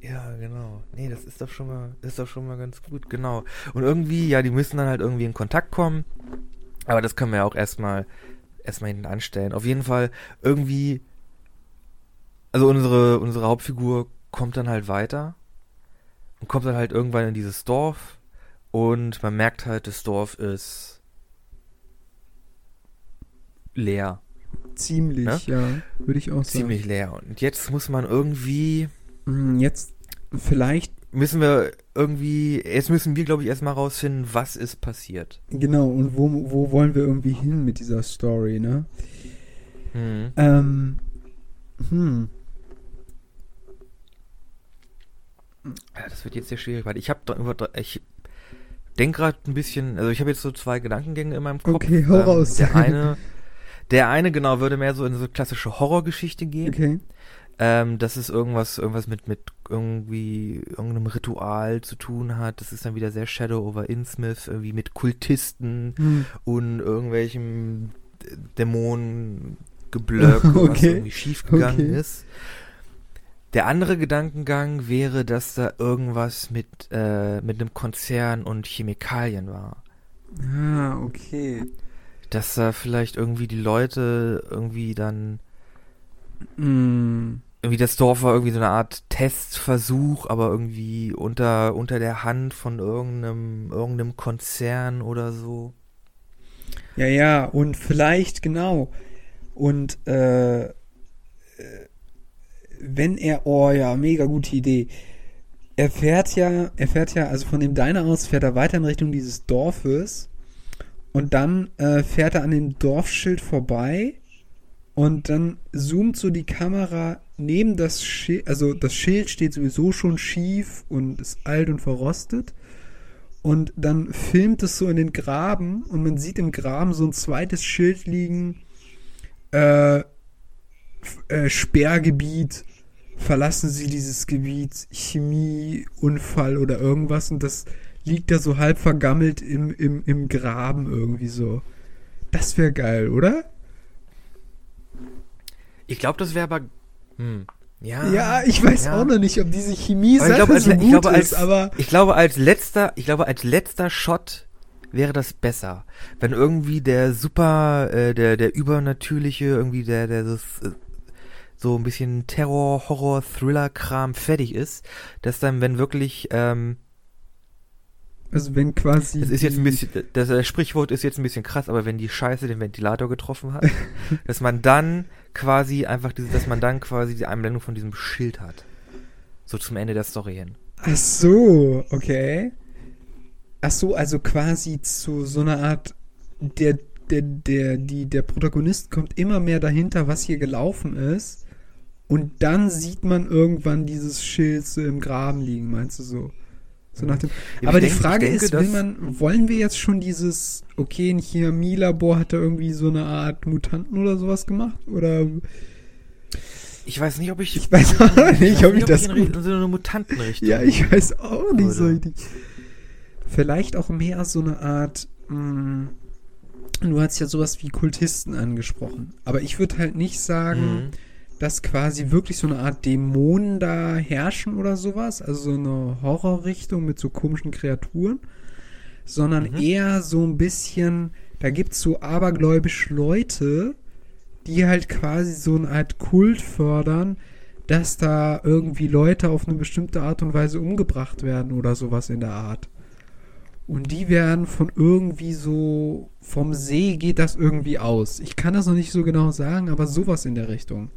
B: Ja, genau. Nee, das ist doch schon mal, ist doch schon mal ganz gut, genau. Und irgendwie, ja, die müssen dann halt irgendwie in Kontakt kommen. Aber das können wir ja auch erstmal, erstmal hinten anstellen. Auf jeden Fall irgendwie, also unsere, unsere Hauptfigur kommt dann halt weiter und kommt dann halt irgendwann in dieses Dorf und man merkt halt, das Dorf ist leer.
A: Ziemlich,
B: Ne?
A: ja, würde ich auch
B: Ziemlich leer. Und jetzt muss man irgendwie
A: sagen. Mm, Jetzt vielleicht,
B: müssen wir irgendwie, jetzt müssen wir, glaube ich, erstmal rausfinden, was ist passiert.
A: genau, und wo, wo wollen wir irgendwie hin mit dieser Story, ne?
B: Hm.
A: Ähm, hm,
B: das wird jetzt sehr schwierig, weil ich habe ich denke gerade ein bisschen, also ich habe jetzt so zwei Gedankengänge in meinem Kopf.
A: Okay, hau raus.
B: Der eine, [laughs] der eine genau würde mehr so in so klassische Horrorgeschichte gehen.
A: okay.
B: Ähm, dass es irgendwas, irgendwas mit, mit irgendwie irgendeinem Ritual zu tun hat. Das ist dann wieder sehr Shadow over Innsmouth, irgendwie mit Kultisten
A: Hm.
B: und irgendwelchem Dämonengeblöck, was
A: Okay.
B: irgendwie schiefgegangen
A: Okay.
B: ist. Der andere Gedankengang wäre, dass da irgendwas mit, äh, mit einem Konzern und Chemikalien war.
A: Ah, okay.
B: dass da vielleicht irgendwie die Leute irgendwie dann
A: Mm,
B: irgendwie das Dorf war irgendwie so eine Art Testversuch, aber irgendwie unter unter der Hand von irgendeinem irgendeinem Konzern oder so.
A: ja, ja, und vielleicht genau. Und äh, wenn er, oh ja, mega gute Idee. Er fährt ja, er fährt ja, also von dem Diner aus fährt er weiter in Richtung dieses Dorfes und dann äh, fährt er an dem Dorfschild vorbei und dann zoomt so die Kamera neben das Schild, also das Schild steht sowieso schon schief und ist alt und verrostet und dann filmt es so in den Graben und man sieht im Graben so ein zweites Schild liegen, äh, äh, Sperrgebiet, verlassen Sie dieses Gebiet, Chemieunfall oder irgendwas und das liegt da so halb vergammelt im, im, im Graben irgendwie so. Das wäre geil, oder?
B: Ich glaube, das wäre aber hm, ja.
A: Ja, ich weiß
B: ja.
A: auch noch nicht, ob diese chemie
B: Aber ich glaube, als,
A: so
B: ich
A: gut
B: glaube, als,
A: ist, aber
B: ich glaube, als letzter, ich glaube, als letzter Shot wäre das besser. Wenn irgendwie der super, äh, der, der übernatürliche, irgendwie der, der das, äh, so ein bisschen Terror, Horror, Thriller-Kram fertig ist, dass dann, wenn wirklich, ähm,
A: also wenn quasi
B: das ist jetzt ein bisschen, das, das Sprichwort ist jetzt ein bisschen krass, aber wenn die Scheiße den Ventilator getroffen hat, [laughs] dass man dann quasi einfach diese, dass man dann quasi die Einblendung von diesem Schild hat. So zum Ende der Story hin.
A: Ach so, okay. Ach so, also quasi zu so einer Art der der der die der Protagonist kommt immer mehr dahinter, was hier gelaufen ist und dann sieht man irgendwann dieses Schild so im Graben liegen, meinst du so? So nach dem
B: Ja,
A: Aber
B: ich
A: die
B: denke-
A: Frage
B: ich denke,
A: ist, will man wollen wir jetzt schon dieses okay, ein Chemielabor hat da irgendwie so eine Art Mutanten oder sowas gemacht oder
B: Ich weiß nicht, ob ich.
A: Ich weiß auch nicht, ob ich das
B: in,
A: gut-
B: in so eine Mutantenrichtung.
A: Ja, ich weiß auch nicht so richtig. Vielleicht auch mehr so eine Art. Mh, du hast ja sowas wie Kultisten angesprochen. Aber ich würde halt nicht sagen,
B: Mhm.
A: Dass quasi wirklich so eine Art Dämonen da herrschen oder sowas. Also so eine Horrorrichtung mit so komischen Kreaturen. Sondern
B: Mhm.
A: eher so ein bisschen. Da gibt es so abergläubische Leute, die halt quasi so eine Art Kult fördern, dass da irgendwie Leute auf eine bestimmte Art und Weise umgebracht werden oder sowas in der Art. Und die werden von irgendwie so, vom See geht das irgendwie aus. Ich kann das noch nicht so genau sagen, aber sowas in der Richtung.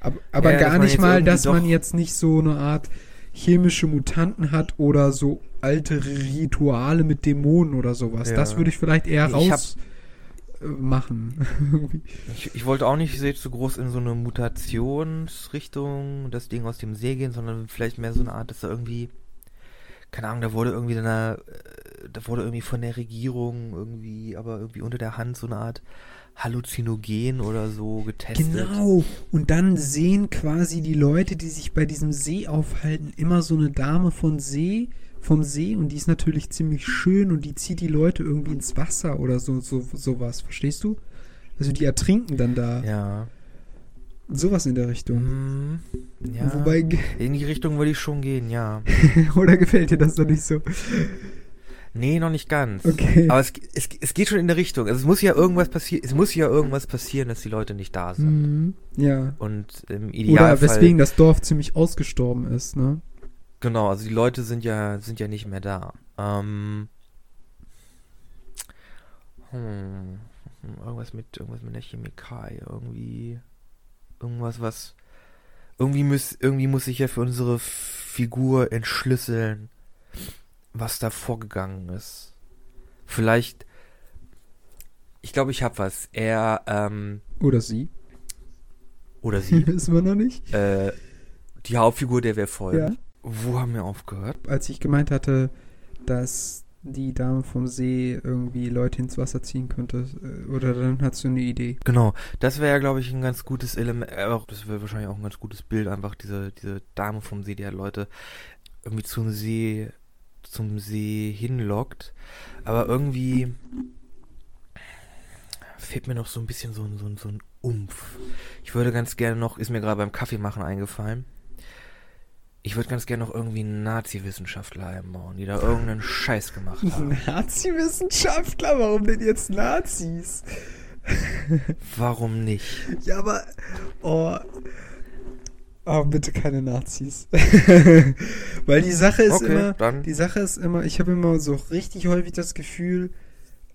A: Aber, aber
B: Ja,
A: gar nicht mal, dass man jetzt nicht so eine Art chemische Mutanten hat oder so alte Rituale mit Dämonen oder sowas.
B: Ja.
A: Das würde ich vielleicht eher
B: Ich
A: raus machen. [laughs]
B: Ich, ich wollte auch nicht sehr zu groß in so eine Mutationsrichtung, das Ding aus dem See gehen, sondern vielleicht mehr so eine Art, dass da irgendwie, keine Ahnung, da wurde irgendwie eine, äh, da wurde irgendwie von der Regierung irgendwie, aber irgendwie unter der Hand so eine Art Halluzinogen oder so getestet.
A: Genau. Und dann sehen quasi die Leute, die sich bei diesem See aufhalten, immer so eine Dame von See, vom See und die ist natürlich ziemlich schön und die zieht die Leute irgendwie ins Wasser oder so, so sowas. Verstehst du? Also die ertrinken dann da.
B: Ja.
A: Sowas in der Richtung.
B: Hm, ja.
A: Wobei,
B: in die Richtung würde ich schon gehen, ja. [laughs]
A: oder gefällt dir das doch nicht so?
B: Nee, noch nicht ganz.
A: Okay.
B: Aber es, es, es geht schon in der Richtung. Also es muss ja irgendwas passieren, es muss ja irgendwas passieren, dass die Leute nicht da sind.
A: Mhm. Ja.
B: Und im Idealfall.
A: Oder weswegen das Dorf ziemlich ausgestorben ist, ne?
B: Genau, also die Leute sind ja, sind ja nicht mehr da. Ähm, hm, irgendwas mit, irgendwas mit der Chemikalie, irgendwie, irgendwas, was, irgendwie muss, irgendwie muss sich ja für unsere Figur entschlüsseln, was da vorgegangen ist. Vielleicht, ich glaube, ich hab was. Er, ähm,
A: Oder sie.
B: oder sie, [laughs]
A: Wissen wir noch nicht.
B: äh, die Hauptfigur, der wir folgen.
A: Ja.
B: Wo haben wir aufgehört?
A: als ich gemeint hatte, dass die Dame vom See irgendwie Leute ins Wasser ziehen könnte, äh, oder dann hast du eine Idee.
B: Genau, das wäre ja, glaube ich, ein ganz gutes Element, äh, das wäre wahrscheinlich auch ein ganz gutes Bild, einfach diese, diese Dame vom See, die halt Leute irgendwie zum See, zum See hinlockt. Aber irgendwie fehlt mir noch so ein bisschen so ein, so ein, so ein Umf. Ich würde ganz gerne noch, ist mir gerade beim Kaffeemachen eingefallen, Ich würde ganz gerne noch irgendwie einen Nazi-Wissenschaftler einbauen, die da irgendeinen Scheiß gemacht haben. [laughs]
A: Nazi-Wissenschaftler? Warum denn jetzt Nazis?
B: Warum nicht?
A: Ja, aber. Oh. Oh, bitte keine Nazis. [laughs] Weil die Sache ist
B: Okay,
A: immer.
B: dann.
A: Die Sache ist immer, ich habe immer so richtig häufig das Gefühl,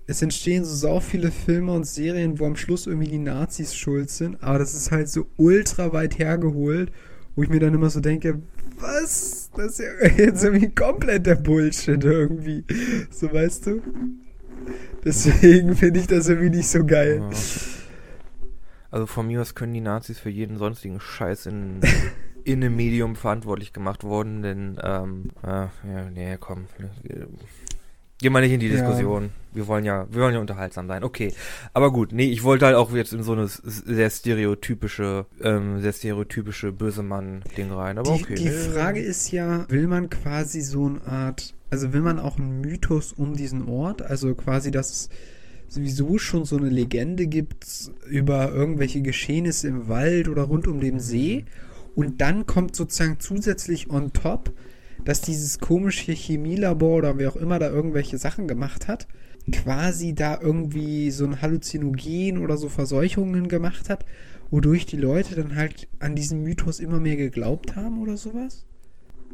A: es entstehen so sau viele Filme und Serien, wo am Schluss irgendwie die Nazis schuld sind, aber das ist halt so ultra weit hergeholt, wo ich mir dann immer so denke, was? Das ist ja [laughs] jetzt irgendwie komplett der Bullshit irgendwie. So weißt du? Deswegen finde ich das irgendwie nicht so geil.
B: Ja. Also von mir aus können die Nazis für jeden sonstigen Scheiß in, [laughs] in einem Medium verantwortlich gemacht worden, denn, ähm, äh, ja, nee, komm. Gehen wir nicht in die
A: Ja.
B: Diskussion. Wir wollen ja, wir wollen ja unterhaltsam sein. Okay. Aber gut, nee, ich wollte halt auch jetzt in so eine sehr stereotypische, ähm, sehr stereotypische böse Mann-Ding rein. Aber
A: Die,
B: okay.
A: die. Frage ist ja, will man quasi so eine Art, also will man auch einen Mythos um diesen Ort, also quasi, dass es sowieso schon so eine Legende gibt über irgendwelche Geschehnisse im Wald oder rund um den See und dann kommt sozusagen zusätzlich on top, dass dieses komische Chemielabor oder wer auch immer da irgendwelche Sachen gemacht hat, quasi da irgendwie so ein Halluzinogen oder so Verseuchungen gemacht hat, wodurch die Leute dann halt an diesen Mythos immer mehr geglaubt haben oder sowas?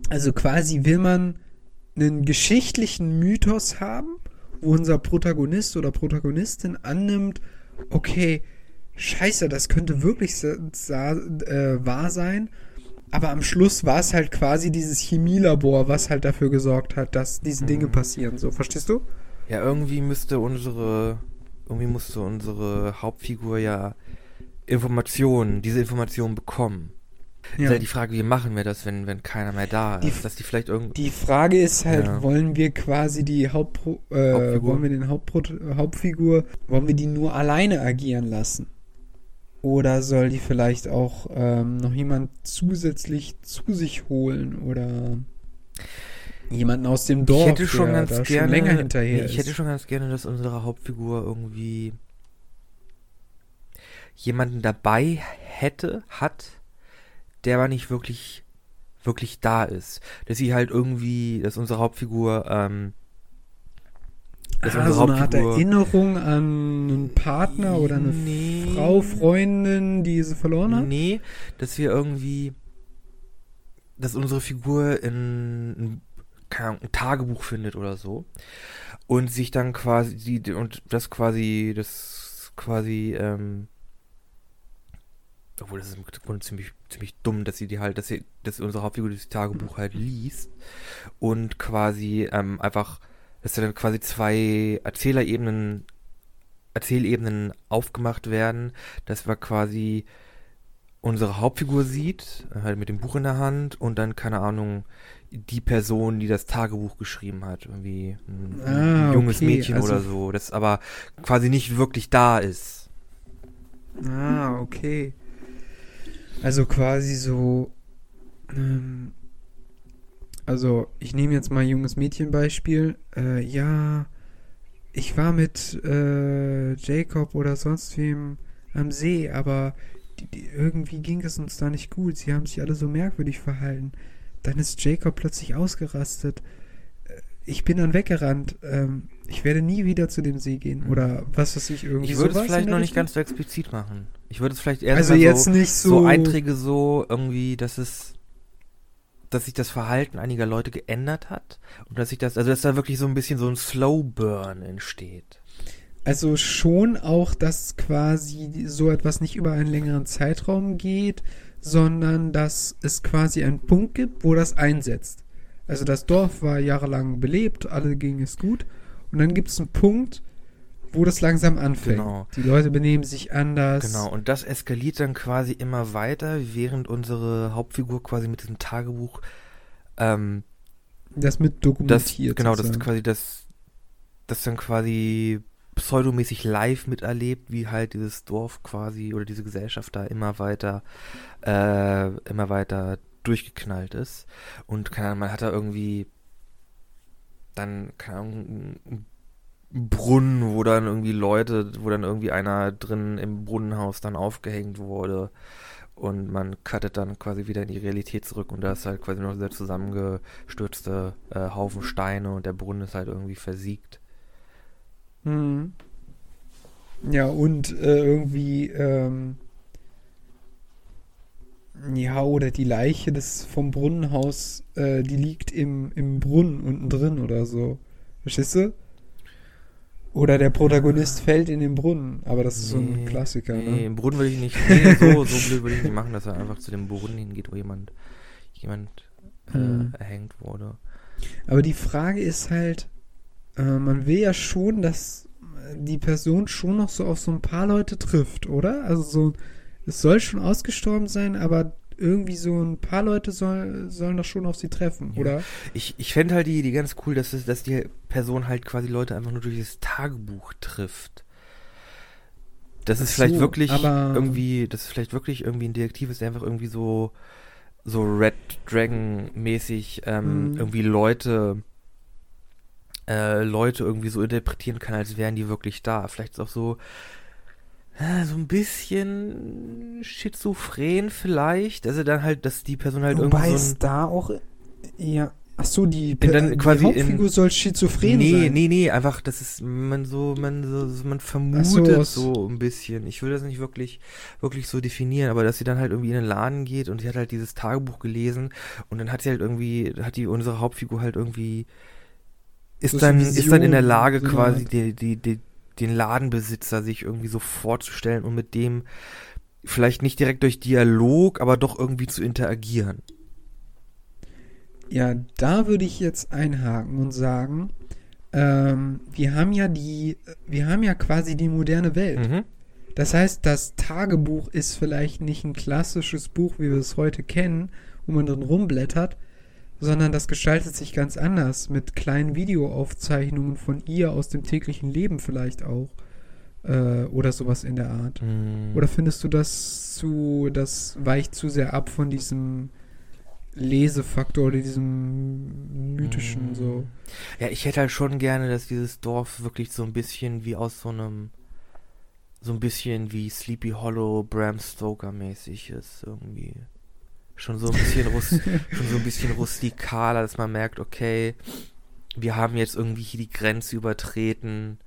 A: Also quasi will man einen geschichtlichen Mythos haben, wo unser Protagonist oder Protagonistin annimmt, okay, scheiße, das könnte wirklich äh, wahr sein. Aber am Schluss war es halt quasi dieses Chemielabor, was halt dafür gesorgt hat, dass diese Dinge
B: Mhm.
A: passieren. So, verstehst du?
B: Ja, irgendwie müsste unsere, irgendwie musste unsere Hauptfigur ja Informationen, diese Informationen bekommen. Ist halt die Frage, wie machen wir das, wenn, wenn keiner mehr da
A: Die-
B: ist? Dass die vielleicht irgendwie.
A: Die Frage ist halt,
B: Ja.
A: wollen wir quasi die Hauptpro äh,
B: Hauptfigur.
A: wollen wir den Hauptpro Hauptfigur, wollen wir die nur alleine agieren lassen? Oder soll die vielleicht auch ähm, noch jemand zusätzlich zu sich holen oder jemanden aus dem Dorf,
B: ich hätte schon
A: der
B: ganz
A: da
B: gerne.
A: schon länger hinterher
B: nee, ich
A: ist?
B: hätte schon ganz gerne, dass unsere Hauptfigur irgendwie jemanden dabei hätte, hat, der aber nicht wirklich, wirklich da ist. Dass sie halt irgendwie, dass unsere Hauptfigur, ähm, dass
A: ah, so eine Art Erinnerung an einen Partner oder eine
B: Nee.
A: Frau, Freundin, die sie verloren hat?
B: Nee, dass wir irgendwie, dass unsere Figur in, in keine Ahnung, ein Tagebuch findet oder so und sich dann quasi die und das quasi das quasi ähm, obwohl das ist im Grunde ziemlich ziemlich dumm, dass sie die halt, dass sie dass unsere Hauptfigur dieses Tagebuch halt liest und quasi ähm, einfach, dass da dann quasi zwei Erzählerebenen Erzählebenen aufgemacht werden, dass wir quasi unsere Hauptfigur sieht, halt mit dem Buch in der Hand und dann, keine Ahnung, die Person, die das Tagebuch geschrieben hat, irgendwie ein,
A: Ah,
B: ein junges
A: okay,
B: Mädchen
A: also-
B: oder so, das aber quasi nicht wirklich da ist.
A: Ah, okay. Also quasi so. Ähm, also, ich nehme jetzt mal junges Mädchenbeispiel. Äh, ja, ich war mit äh, Jacob oder sonst wem am See, aber die, die, irgendwie ging es uns da nicht gut. Sie haben sich alle so merkwürdig verhalten. Dann ist Jacob plötzlich ausgerastet. Äh, Ich bin dann weggerannt. Ähm, ich werde nie wieder zu dem See gehen. Oder was weiß ich irgendwie
B: Ich würde es vielleicht noch nicht ganz so explizit machen. Ich würde es vielleicht eher
A: Also
B: so,
A: so.
B: so Einträge so irgendwie, dass es dass sich das Verhalten einiger Leute geändert hat und dass sich das, also dass da wirklich so ein bisschen so ein Slow Burn entsteht.
A: Also schon auch, dass quasi so etwas nicht über einen längeren Zeitraum geht, sondern dass es quasi einen Punkt gibt, wo das einsetzt. Also das Dorf war jahrelang belebt, alle ging es gut. Und dann gibt es einen Punkt, wo das langsam anfängt.
B: Genau.
A: Die Leute benehmen sich anders.
B: Genau, und das eskaliert dann quasi immer weiter, während unsere Hauptfigur quasi mit diesem Tagebuch ähm,
A: Das mit
B: das,
A: dokumentiert.
B: genau, das
A: sozusagen.
B: quasi das, das dann quasi pseudomäßig live miterlebt, wie halt dieses Dorf quasi oder diese Gesellschaft da immer weiter, äh, immer weiter durchgeknallt ist. Und keine Ahnung, man hat da irgendwie dann, keine Ahnung, einen Brunnen, wo dann irgendwie Leute, wo dann irgendwie einer drin im Brunnenhaus dann aufgehängt wurde. und man cuttet dann quasi wieder in die Realität zurück und da ist halt quasi noch der zusammengestürzte äh, Haufen Steine und der Brunnen ist halt irgendwie versiegt.
A: Mhm. Ja, und äh, irgendwie, ähm, ja, oder die Leiche des vom Brunnenhaus, äh, die liegt im, im Brunnen unten drin oder so. Verstehst du? Oder der Protagonist fällt in den Brunnen, aber das ist so ein
B: Nee,
A: Klassiker,
B: Nee,
A: ne?
B: im Brunnen würde ich nicht, nee, so, so blöd würde ich nicht machen, dass er einfach zu dem Brunnen hingeht, wo jemand, jemand äh,
A: Mhm.
B: erhängt wurde.
A: Aber die Frage ist halt, äh, man will ja schon, dass die Person schon noch so auf so ein paar Leute trifft, oder? Also so, es soll schon ausgestorben sein, aber irgendwie so ein paar Leute soll, sollen doch schon auf sie treffen,
B: Ja.
A: oder?
B: Ich, ich fände halt die Idee ganz cool, dass, es, dass die Person halt quasi Leute einfach nur durch das Tagebuch trifft. Das ist
A: Ach
B: vielleicht
A: so,
B: wirklich irgendwie, das ist vielleicht wirklich irgendwie ein Detektiv ist, der einfach irgendwie so, so Red Dragon mäßig ähm,
A: Mhm.
B: irgendwie Leute, äh, Leute irgendwie so interpretieren kann, als wären die wirklich da. Vielleicht ist auch so, so ein bisschen schizophren vielleicht, er dann halt, dass die Person halt
A: Wobei
B: irgendwie so
A: da auch, ja, ach so, die,
B: In dann
A: die
B: quasi in-
A: Hauptfigur soll schizophren
B: nee,
A: sein.
B: Nee, nee, einfach, das ist, man so, man so, man vermutet
A: so,
B: so, ein bisschen. Ich will das nicht wirklich, wirklich so definieren, aber dass sie dann halt irgendwie in den Laden geht und sie hat halt dieses Tagebuch gelesen und dann hat sie halt irgendwie, hat die, unsere Hauptfigur halt irgendwie, ist
A: ist
B: dann,
A: eine
B: ist dann in der
A: Vision,
B: Lage quasi
A: Art.
B: die, die, die, den Ladenbesitzer sich irgendwie so vorzustellen und mit dem vielleicht nicht direkt durch Dialog, aber doch irgendwie zu interagieren.
A: Ja, da würde ich jetzt einhaken und sagen, ähm, wir haben ja die, wir haben ja quasi die moderne Welt.
B: Mhm.
A: Das heißt, das Tagebuch ist vielleicht nicht ein klassisches Buch, wie wir es heute kennen, wo man drin rumblättert, sondern das gestaltet sich ganz anders mit kleinen Videoaufzeichnungen von ihr aus dem täglichen Leben vielleicht auch. Äh, oder sowas in der Art.
B: Mhm.
A: Oder findest du das zu, das weicht zu sehr ab von diesem Lesefaktor oder diesem mythischen
B: Mm.
A: so?
B: Ja, ich hätte halt schon gerne, dass dieses Dorf wirklich so ein bisschen wie aus so einem, so ein bisschen wie Sleepy Hollow, Bram Stoker mäßig ist irgendwie. Schon so ein bisschen rus [laughs] schon so ein bisschen rustikaler, dass man merkt, okay, wir haben jetzt irgendwie hier die Grenze übertreten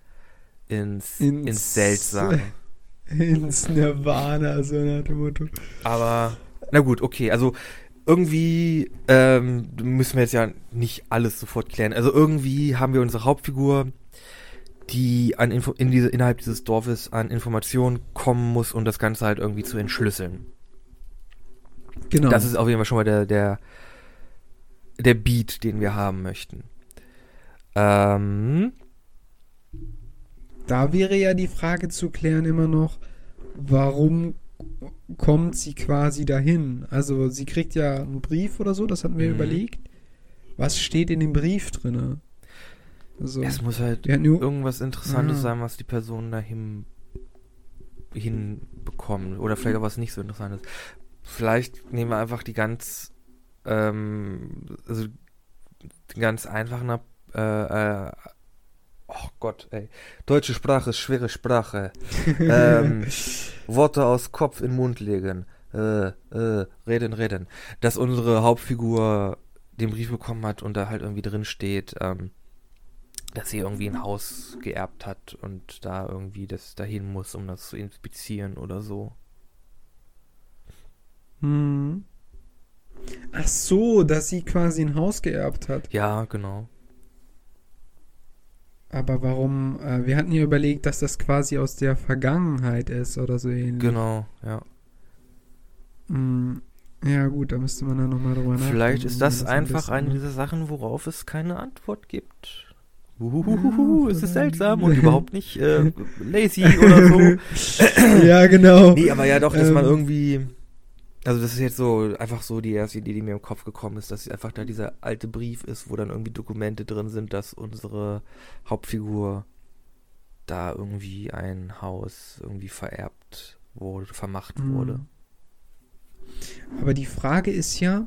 B: ins, ins,
A: Ins-
B: Seltsame. [laughs]
A: Ins Nirvana, so nach dem Motto.
B: Aber, na gut, okay, also irgendwie ähm, müssen wir jetzt ja nicht alles sofort klären. Also irgendwie haben wir unsere Hauptfigur, die an Info in diese, innerhalb dieses Dorfes an Informationen kommen muss, um das Ganze halt irgendwie zu entschlüsseln.
A: Genau.
B: Das ist auf jeden Fall schon mal der, der, der Beat, den wir haben möchten. Ähm,
A: Da wäre ja die Frage zu klären immer noch, warum kommt sie quasi dahin? Also sie kriegt ja einen Brief oder so, das hatten wir
B: Mhm.
A: überlegt. Was steht in dem Brief drinne? Also,
B: es muss halt irgendwas Interessantes
A: Ah.
B: sein, was die Person dahin hinbekommen. Oder vielleicht auch was nicht so Interessantes. Vielleicht nehmen wir einfach die ganz, ähm, also den ganz einfachen, äh, äh, oh Gott, ey. Deutsche Sprache ist schwere Sprache. [laughs] ähm, Worte aus Kopf in Mund legen. Äh, äh, reden, reden. Dass unsere Hauptfigur den Brief bekommen hat und da halt irgendwie drin steht, ähm, dass sie irgendwie ein Haus geerbt hat und da irgendwie das dahin muss, um das zu inspizieren oder so.
A: Hm. Ach so, dass sie quasi ein Haus geerbt hat.
B: Ja, genau.
A: Aber warum? Äh, wir hatten ja überlegt, dass das quasi aus der Vergangenheit ist oder so ähnlich.
B: Genau, ja.
A: Hm. Ja, gut, da müsste man dann nochmal drüber nachdenken.
B: Vielleicht ist das
A: man am
B: einfach
A: besten
B: eine
A: macht.
B: dieser Sachen, worauf es keine Antwort gibt.
A: Ja,
B: Uhuhuhu, es ist seltsam und [laughs] überhaupt nicht äh, lazy oder so. [laughs]
A: ja, genau.
B: Nee, aber ja doch, dass man
A: Ähm.
B: irgendwie. Also das ist jetzt so einfach so die erste Idee, die mir im Kopf gekommen ist, dass einfach da dieser alte Brief ist, wo dann irgendwie Dokumente drin sind, dass unsere Hauptfigur da irgendwie ein Haus irgendwie vererbt wurde, vermacht
A: Mhm.
B: wurde.
A: Aber die Frage ist ja,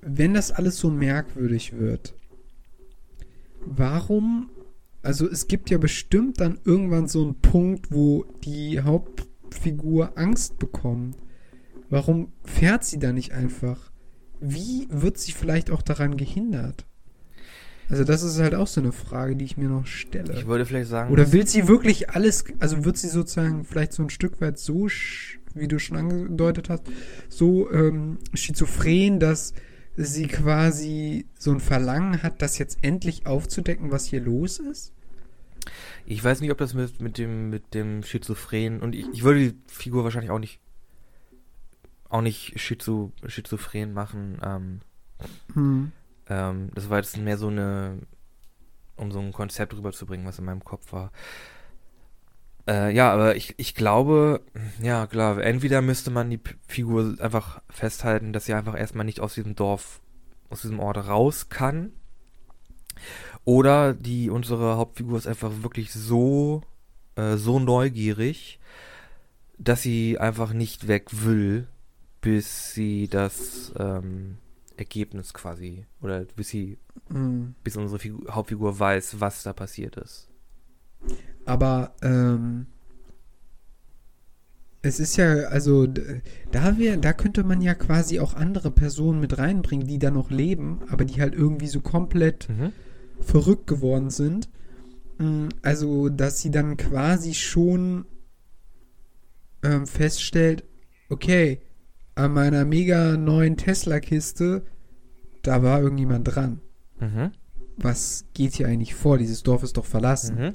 A: wenn das alles so merkwürdig wird, warum, also es gibt ja bestimmt dann irgendwann so einen Punkt, wo die Hauptfigur Angst bekommt. Warum fährt sie da nicht einfach? Wie wird sie vielleicht auch daran gehindert? Also das ist halt auch so eine Frage, die ich mir noch stelle.
B: Ich würde vielleicht sagen.
A: Oder will sie wirklich alles, also wird sie sozusagen vielleicht so ein Stück weit so, wie du schon angedeutet hast, so ähm, schizophren, dass sie quasi so ein Verlangen hat, das jetzt endlich aufzudecken, was hier los ist?
B: Ich weiß nicht, ob das mit, mit dem mit dem Schizophren und ich, ich würde die Figur wahrscheinlich auch nicht auch nicht schizo, schizophren machen. Ähm, hm. ähm, das war jetzt mehr so eine, um so ein Konzept rüberzubringen, was in meinem Kopf war. Äh, ja, aber ich, ich glaube, ja klar, entweder müsste man die Figur einfach festhalten, dass sie einfach erstmal nicht aus diesem Dorf, aus diesem Ort raus kann. Oder die unsere Hauptfigur ist einfach wirklich so, äh, so neugierig, dass sie einfach nicht weg will, bis sie das ähm, Ergebnis quasi, oder bis sie, mhm. bis unsere Figur, Hauptfigur weiß, was da passiert ist.
A: Aber ähm, es ist ja, also da wir, da könnte man ja quasi auch andere Personen mit reinbringen, die da noch leben, aber die halt irgendwie so komplett mhm. verrückt geworden sind. Mm, also, dass sie dann quasi schon ähm, feststellt, okay, an meiner mega neuen Tesla-Kiste, da war irgendjemand dran. Mhm. Was geht hier eigentlich vor? Dieses Dorf ist doch verlassen. Mhm.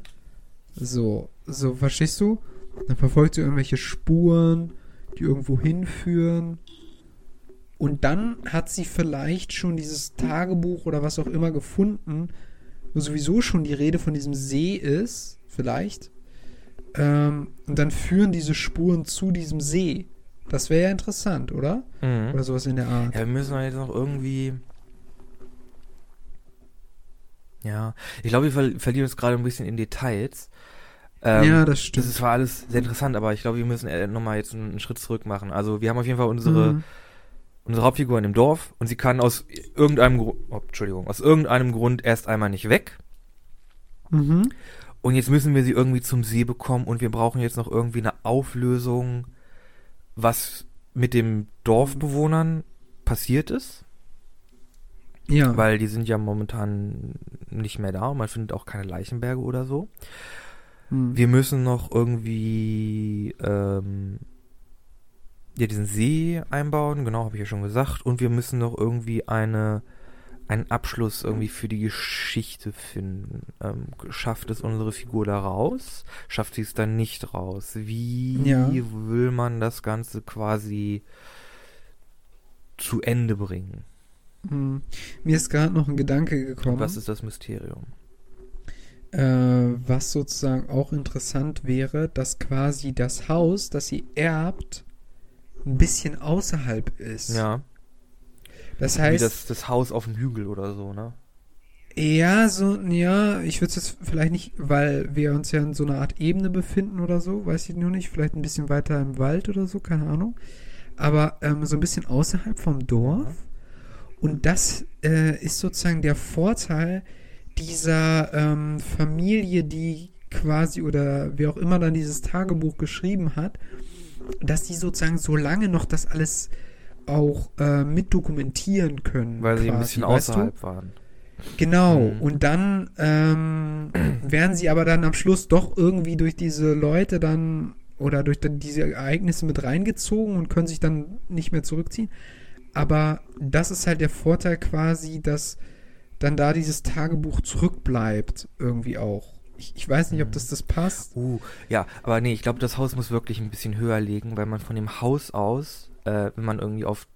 A: So, so, verstehst du? Dann verfolgt sie irgendwelche Spuren, die irgendwo hinführen. Und dann hat sie vielleicht schon dieses Tagebuch oder was auch immer gefunden, wo sowieso schon die Rede von diesem See ist, vielleicht. Ähm, und dann führen diese Spuren zu diesem See. Das wäre ja interessant, oder? Mhm. Oder sowas in der Art.
B: Ja, wir müssen jetzt noch irgendwie ja, ich glaube, wir ver verlieren uns gerade ein bisschen in Details.
A: Ähm, ja, das stimmt. Das
B: ist zwar alles sehr interessant, aber ich glaube, wir müssen äh, nochmal jetzt einen, einen, Schritt zurück machen. Also wir haben auf jeden Fall unsere, mhm. unsere Hauptfigur in dem Dorf und sie kann aus irgendeinem Grund, oh, Entschuldigung, aus irgendeinem Grund erst einmal nicht weg. Mhm. Und jetzt müssen wir sie irgendwie zum See bekommen und wir brauchen jetzt noch irgendwie eine Auflösung, was mit den Dorfbewohnern passiert ist. Ja. Weil die sind ja momentan nicht mehr da und man findet auch keine Leichenberge oder so. Hm. Wir müssen noch irgendwie ähm, ja, diesen See einbauen, genau, habe ich ja schon gesagt. Und wir müssen noch irgendwie eine einen Abschluss irgendwie für die Geschichte finden. Ähm, schafft es unsere Figur da raus? Schafft sie es dann nicht raus? Wie ja. will man das Ganze quasi zu Ende bringen?
A: Hm. Mir ist gerade noch ein Gedanke gekommen. Und
B: was ist das Mysterium?
A: Äh, was sozusagen auch interessant wäre, dass quasi das Haus, das sie erbt, ein bisschen außerhalb ist.
B: Ja.
A: Das heißt.
B: Wie das, das Haus auf dem Hügel oder so, ne?
A: Ja, so, ja, ich würde es jetzt vielleicht nicht, weil wir uns ja in so einer Art Ebene befinden oder so, weiß ich nur nicht, vielleicht ein bisschen weiter im Wald oder so, keine Ahnung. Aber ähm, so ein bisschen außerhalb vom Dorf. Und das äh, ist sozusagen der Vorteil dieser ähm, Familie, die quasi oder wer auch immer dann dieses Tagebuch geschrieben hat, dass die sozusagen so lange noch das alles auch äh, mit dokumentieren können.
B: Weil quasi, sie ein bisschen außerhalb du? waren.
A: Genau, mhm. und dann ähm, werden sie aber dann am Schluss doch irgendwie durch diese Leute dann oder durch dann diese Ereignisse mit reingezogen und können sich dann nicht mehr zurückziehen. Aber das ist halt der Vorteil quasi, dass dann da dieses Tagebuch zurückbleibt, irgendwie auch. Ich, ich weiß nicht, ob das das passt.
B: Uh, ja, aber nee, ich glaube, das Haus muss wirklich ein bisschen höher liegen, weil man von dem Haus aus, äh, wenn man irgendwie auf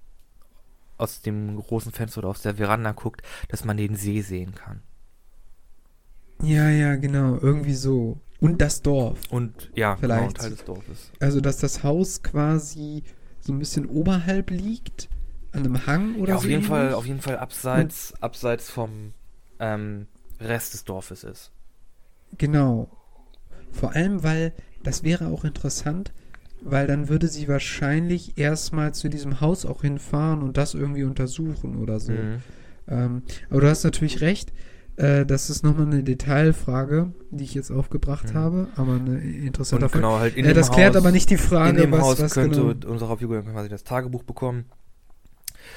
B: aus dem großen Fenster oder aus der Veranda guckt, dass man den See sehen kann.
A: Ja, ja, genau, irgendwie so. Und das Dorf.
B: Und ja, genau, vielleicht. Genau, Teil des Dorfes.
A: Also, dass das Haus quasi so ein bisschen oberhalb liegt an einem Hang oder ja,
B: auf
A: so?
B: Jeden Fall, auf jeden Fall abseits, hm. abseits vom ähm, Rest des Dorfes ist.
A: Genau. Vor allem, weil das wäre auch interessant, weil dann würde sie wahrscheinlich erstmal zu diesem Haus auch hinfahren und das irgendwie untersuchen oder so. Mhm. Ähm, aber du hast natürlich recht. Äh, das ist nochmal eine Detailfrage, die ich jetzt aufgebracht
B: Mhm.
A: habe, aber eine interessante
B: Und
A: Frage.
B: genau, halt in
A: äh, das klärt
B: Haus,
A: aber nicht die
B: in
A: Frage,
B: dem
A: was,
B: Haus
A: was
B: könnte
A: genau.
B: unsere dann quasi das Tagebuch bekommen.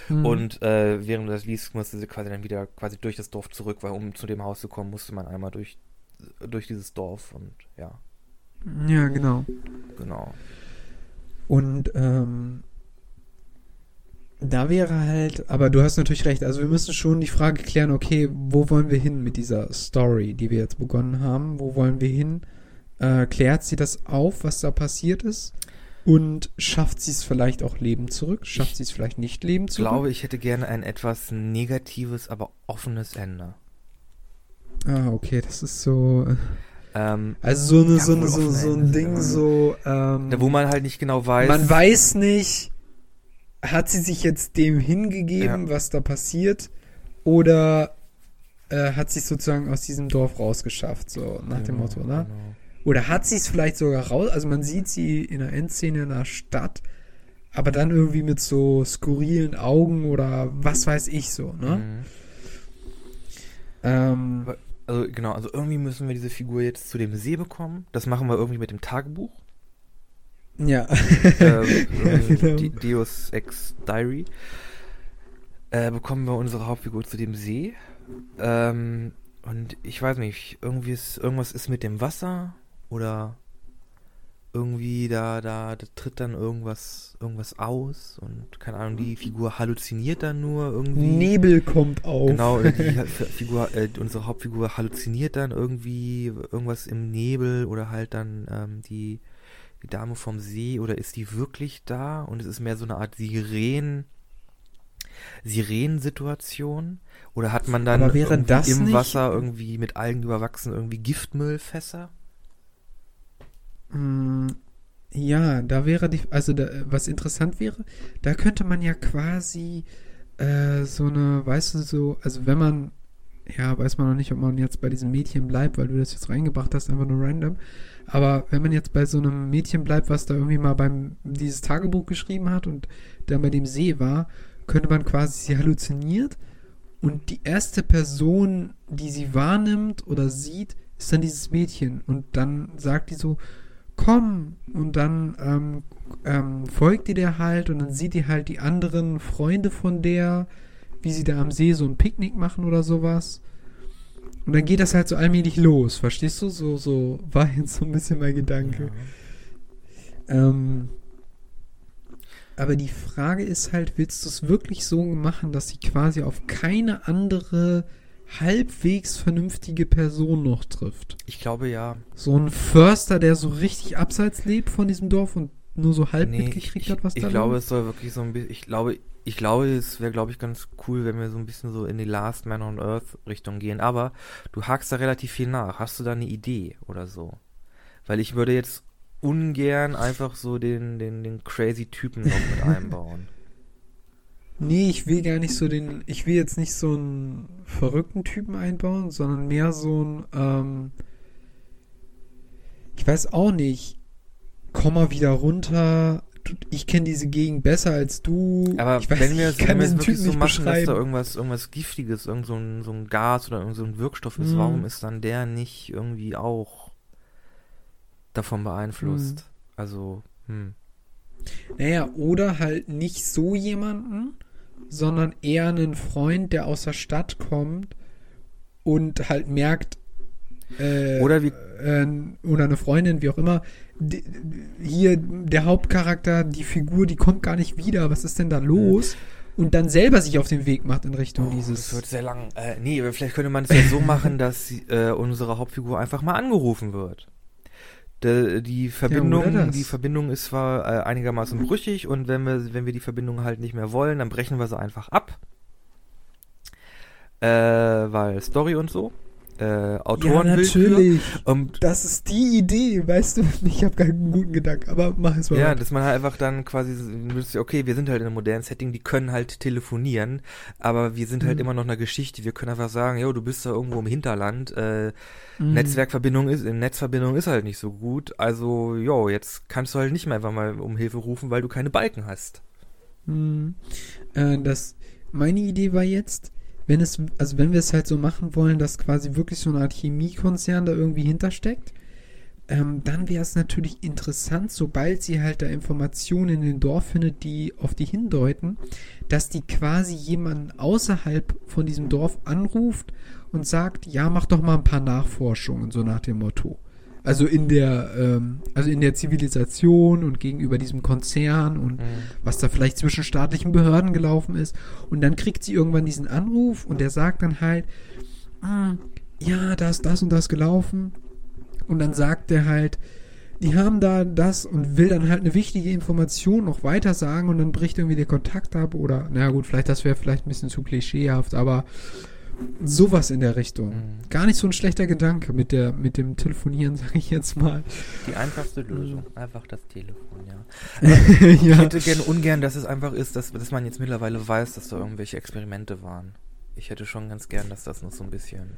A: Hm.
B: Und äh, während das liest, musste sie quasi dann wieder quasi durch das Dorf zurück, weil um zu dem Haus zu kommen, musste man einmal durch, durch dieses Dorf und ja,
A: Ja, genau.
B: genau.
A: Und ähm, da wäre halt, aber du hast natürlich recht, also wir müssen schon die Frage klären, okay, wo wollen wir hin mit dieser Story, die wir jetzt begonnen haben? Wo wollen wir hin? Äh, klärt sie das auf, was da passiert ist? Und schafft sie es vielleicht auch Leben zurück? Schafft sie es vielleicht nicht Leben
B: Ich
A: zurück?
B: glaube, ich hätte gerne ein etwas negatives, aber offenes Ende.
A: Ah, okay, das ist so. Äh,
B: Ähm,
A: Also so, eine,
B: Ja,
A: so, eine, so, so ein Ding,
B: ja.
A: so. Ähm,
B: da, wo man halt nicht genau weiß.
A: man weiß nicht, hat sie sich jetzt dem hingegeben,
B: Ja.
A: was da passiert, oder äh, hat sie es sozusagen aus diesem Dorf rausgeschafft, so nach dem
B: Genau,
A: Motto, ne?
B: genau.
A: Oder hat sie es vielleicht sogar raus, also man sieht sie in der Endszene in der Stadt, aber dann irgendwie mit so skurrilen Augen oder was weiß ich so, ne?
B: Mhm.
A: Ähm,
B: Aber- Also genau, also irgendwie müssen wir diese Figur jetzt zu dem See bekommen. Das machen wir irgendwie mit dem Tagebuch.
A: ja. [laughs]
B: ähm,
A: Ja, genau.
B: Deus Ex Diary. Äh, bekommen wir unsere Hauptfigur zu dem See. Ähm, und ich weiß nicht, irgendwie ist, irgendwas ist mit dem Wasser oder irgendwie da, da, da tritt dann irgendwas, irgendwas aus und keine Ahnung, die Figur halluziniert dann nur irgendwie.
A: Nebel kommt auf.
B: Genau, die [laughs] Figur, äh, unsere Hauptfigur halluziniert dann irgendwie irgendwas im Nebel oder halt dann ähm, die, die Dame vom See oder ist die wirklich da und es ist mehr so eine Art Siren, Sirenensituation oder hat man dann im
A: nicht-
B: Wasser irgendwie mit Algen überwachsen irgendwie Giftmüllfässer?
A: Mm, Ja, da wäre die, also da, was interessant wäre, da könnte man ja quasi äh, so eine, weißt du, so, also wenn man, ja, weiß man noch nicht, ob man jetzt bei diesem Mädchen bleibt, weil du das jetzt reingebracht hast, einfach nur random. Aber wenn man jetzt bei so einem Mädchen bleibt, was da irgendwie mal beim dieses Tagebuch geschrieben hat und dann bei dem See war, könnte man quasi sie halluziniert und die erste Person, die sie wahrnimmt oder sieht, ist dann dieses Mädchen und dann sagt die so, komm und dann ähm, ähm, folgt die der halt und dann sieht die halt die anderen Freunde von der, wie sie da am See so ein Picknick machen oder sowas. Und dann geht das halt so allmählich los, verstehst du? So, so war jetzt so ein bisschen mein Gedanke. Ähm, aber die Frage ist halt, willst du es wirklich so machen, dass sie quasi auf keine andere halbwegs vernünftige Person noch trifft?
B: Ich glaube ja.
A: So ein Förster, der so richtig abseits lebt von diesem Dorf und nur so halb
B: Nee,
A: mitgekriegt
B: ich,
A: hat, was
B: ich
A: da
B: glaube,
A: läuft?
B: es soll wirklich so ein bisschen, ich glaube, ich glaube, es wäre, glaube ich, ganz cool, wenn wir so ein bisschen so in die Last Man on Earth Richtung gehen. Aber du hakst da relativ viel nach. Hast du da eine Idee oder so? Weil ich würde jetzt ungern einfach so den, den, den crazy Typen noch mit [laughs] einbauen.
A: Nee, ich will gar nicht so den, ich will jetzt nicht so einen verrückten Typen einbauen, sondern mehr so ein, ähm, ich weiß auch nicht, komm mal wieder runter, ich kenne diese Gegend besser als du.
B: Aber
A: ich weiß
B: wenn wir es wirklich
A: Typen
B: so machen, dass da irgendwas, irgendwas Giftiges, irgend so ein, so ein Gas oder irgend so ein Wirkstoff ist,
A: Mhm.
B: warum ist dann der nicht irgendwie auch davon beeinflusst?
A: Mhm.
B: Also, hm.
A: Naja, oder halt nicht so jemanden, sondern eher einen Freund, der aus der Stadt kommt und halt merkt, äh,
B: Oder wie-
A: äh, oder eine Freundin, wie auch immer, die, hier der Hauptcharakter, die Figur, die kommt gar nicht wieder, was ist denn da los? Und dann selber sich auf den Weg macht in Richtung
B: Oh,
A: dieses.
B: Das wird sehr lang. Äh, nee, aber vielleicht könnte man es ja so [laughs] machen, dass äh, unsere Hauptfigur einfach mal angerufen wird. De, die Verbindung,
A: das.
B: die Verbindung ist zwar äh, einigermaßen brüchig und wenn wir, wenn wir die Verbindung halt nicht mehr wollen, dann brechen wir sie einfach ab. Äh, weil Story und so. Äh, Autorenwillkür. Und
A: Das ist die Idee, weißt du? [laughs] Ich habe keinen guten Gedanken, aber mach es mal.
B: Ja, dass man halt einfach dann quasi, okay, wir sind halt in einem modernen Setting, die können halt telefonieren, aber wir sind halt
A: Mhm.
B: immer noch eine Geschichte. Wir können einfach sagen, jo, du bist da irgendwo im Hinterland, äh,
A: Mhm.
B: Netzwerkverbindung ist, Netzverbindung ist halt nicht so gut, also, jo, jetzt kannst du halt nicht mehr einfach mal um Hilfe rufen, weil du keine Balken hast.
A: Hm. Äh, das, meine Idee war jetzt, wenn es, also wenn wir es halt so machen wollen, dass quasi wirklich so eine Art Chemiekonzern da irgendwie hintersteckt, ähm, dann wäre es natürlich interessant, sobald sie halt da Informationen in dem Dorf findet, die auf die hindeuten, dass die quasi jemanden außerhalb von diesem Dorf anruft und sagt, ja, mach doch mal ein paar Nachforschungen, so nach dem Motto. Also in der, ähm, also in der Zivilisation und gegenüber diesem Konzern und
B: Mhm.
A: was da vielleicht zwischen staatlichen Behörden gelaufen ist. Und dann kriegt sie irgendwann diesen Anruf und der sagt dann halt, "Ah, ja, da ist das und das gelaufen. Und dann sagt der halt, die haben da das und will dann halt eine wichtige Information noch weiter sagen und dann bricht irgendwie der Kontakt ab oder, na gut, vielleicht das wäre vielleicht ein bisschen zu klischeehaft, aber sowas in der Richtung.
B: Mhm.
A: Gar nicht so ein schlechter Gedanke mit der, mit dem Telefonieren, [laughs] sage ich jetzt mal.
B: Die einfachste Lösung. Einfach das Telefon, ja. [laughs] Ich
A: ja.
B: hätte gerne ungern, dass es einfach ist, dass, dass man jetzt mittlerweile weiß, dass da irgendwelche Experimente waren. Ich hätte schon ganz gern, dass das noch so ein bisschen.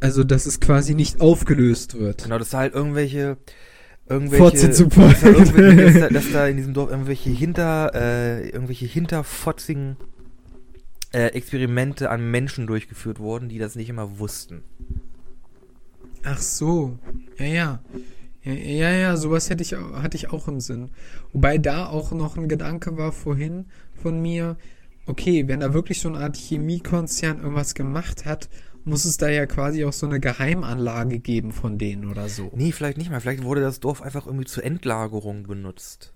A: Also, dass es quasi nicht aufgelöst wird.
B: Genau, dass da halt irgendwelche. Irgendwelche. Irgendwelche dass, da, [laughs] dass da in diesem Dorf irgendwelche hinter. Äh, irgendwelche hinterfotzigen. Äh, Experimente an Menschen durchgeführt wurden, die das nicht immer wussten.
A: Ach so. Ja, ja. Ja, ja, ja, sowas hätte ich, hatte ich auch im Sinn. Wobei da auch noch ein Gedanke war vorhin von mir, okay, wenn da wirklich so eine Art Chemiekonzern irgendwas gemacht hat, muss es da ja quasi auch so eine Geheimanlage geben von denen oder so.
B: Nee, vielleicht nicht mal. Vielleicht wurde das Dorf einfach irgendwie zur Endlagerung benutzt.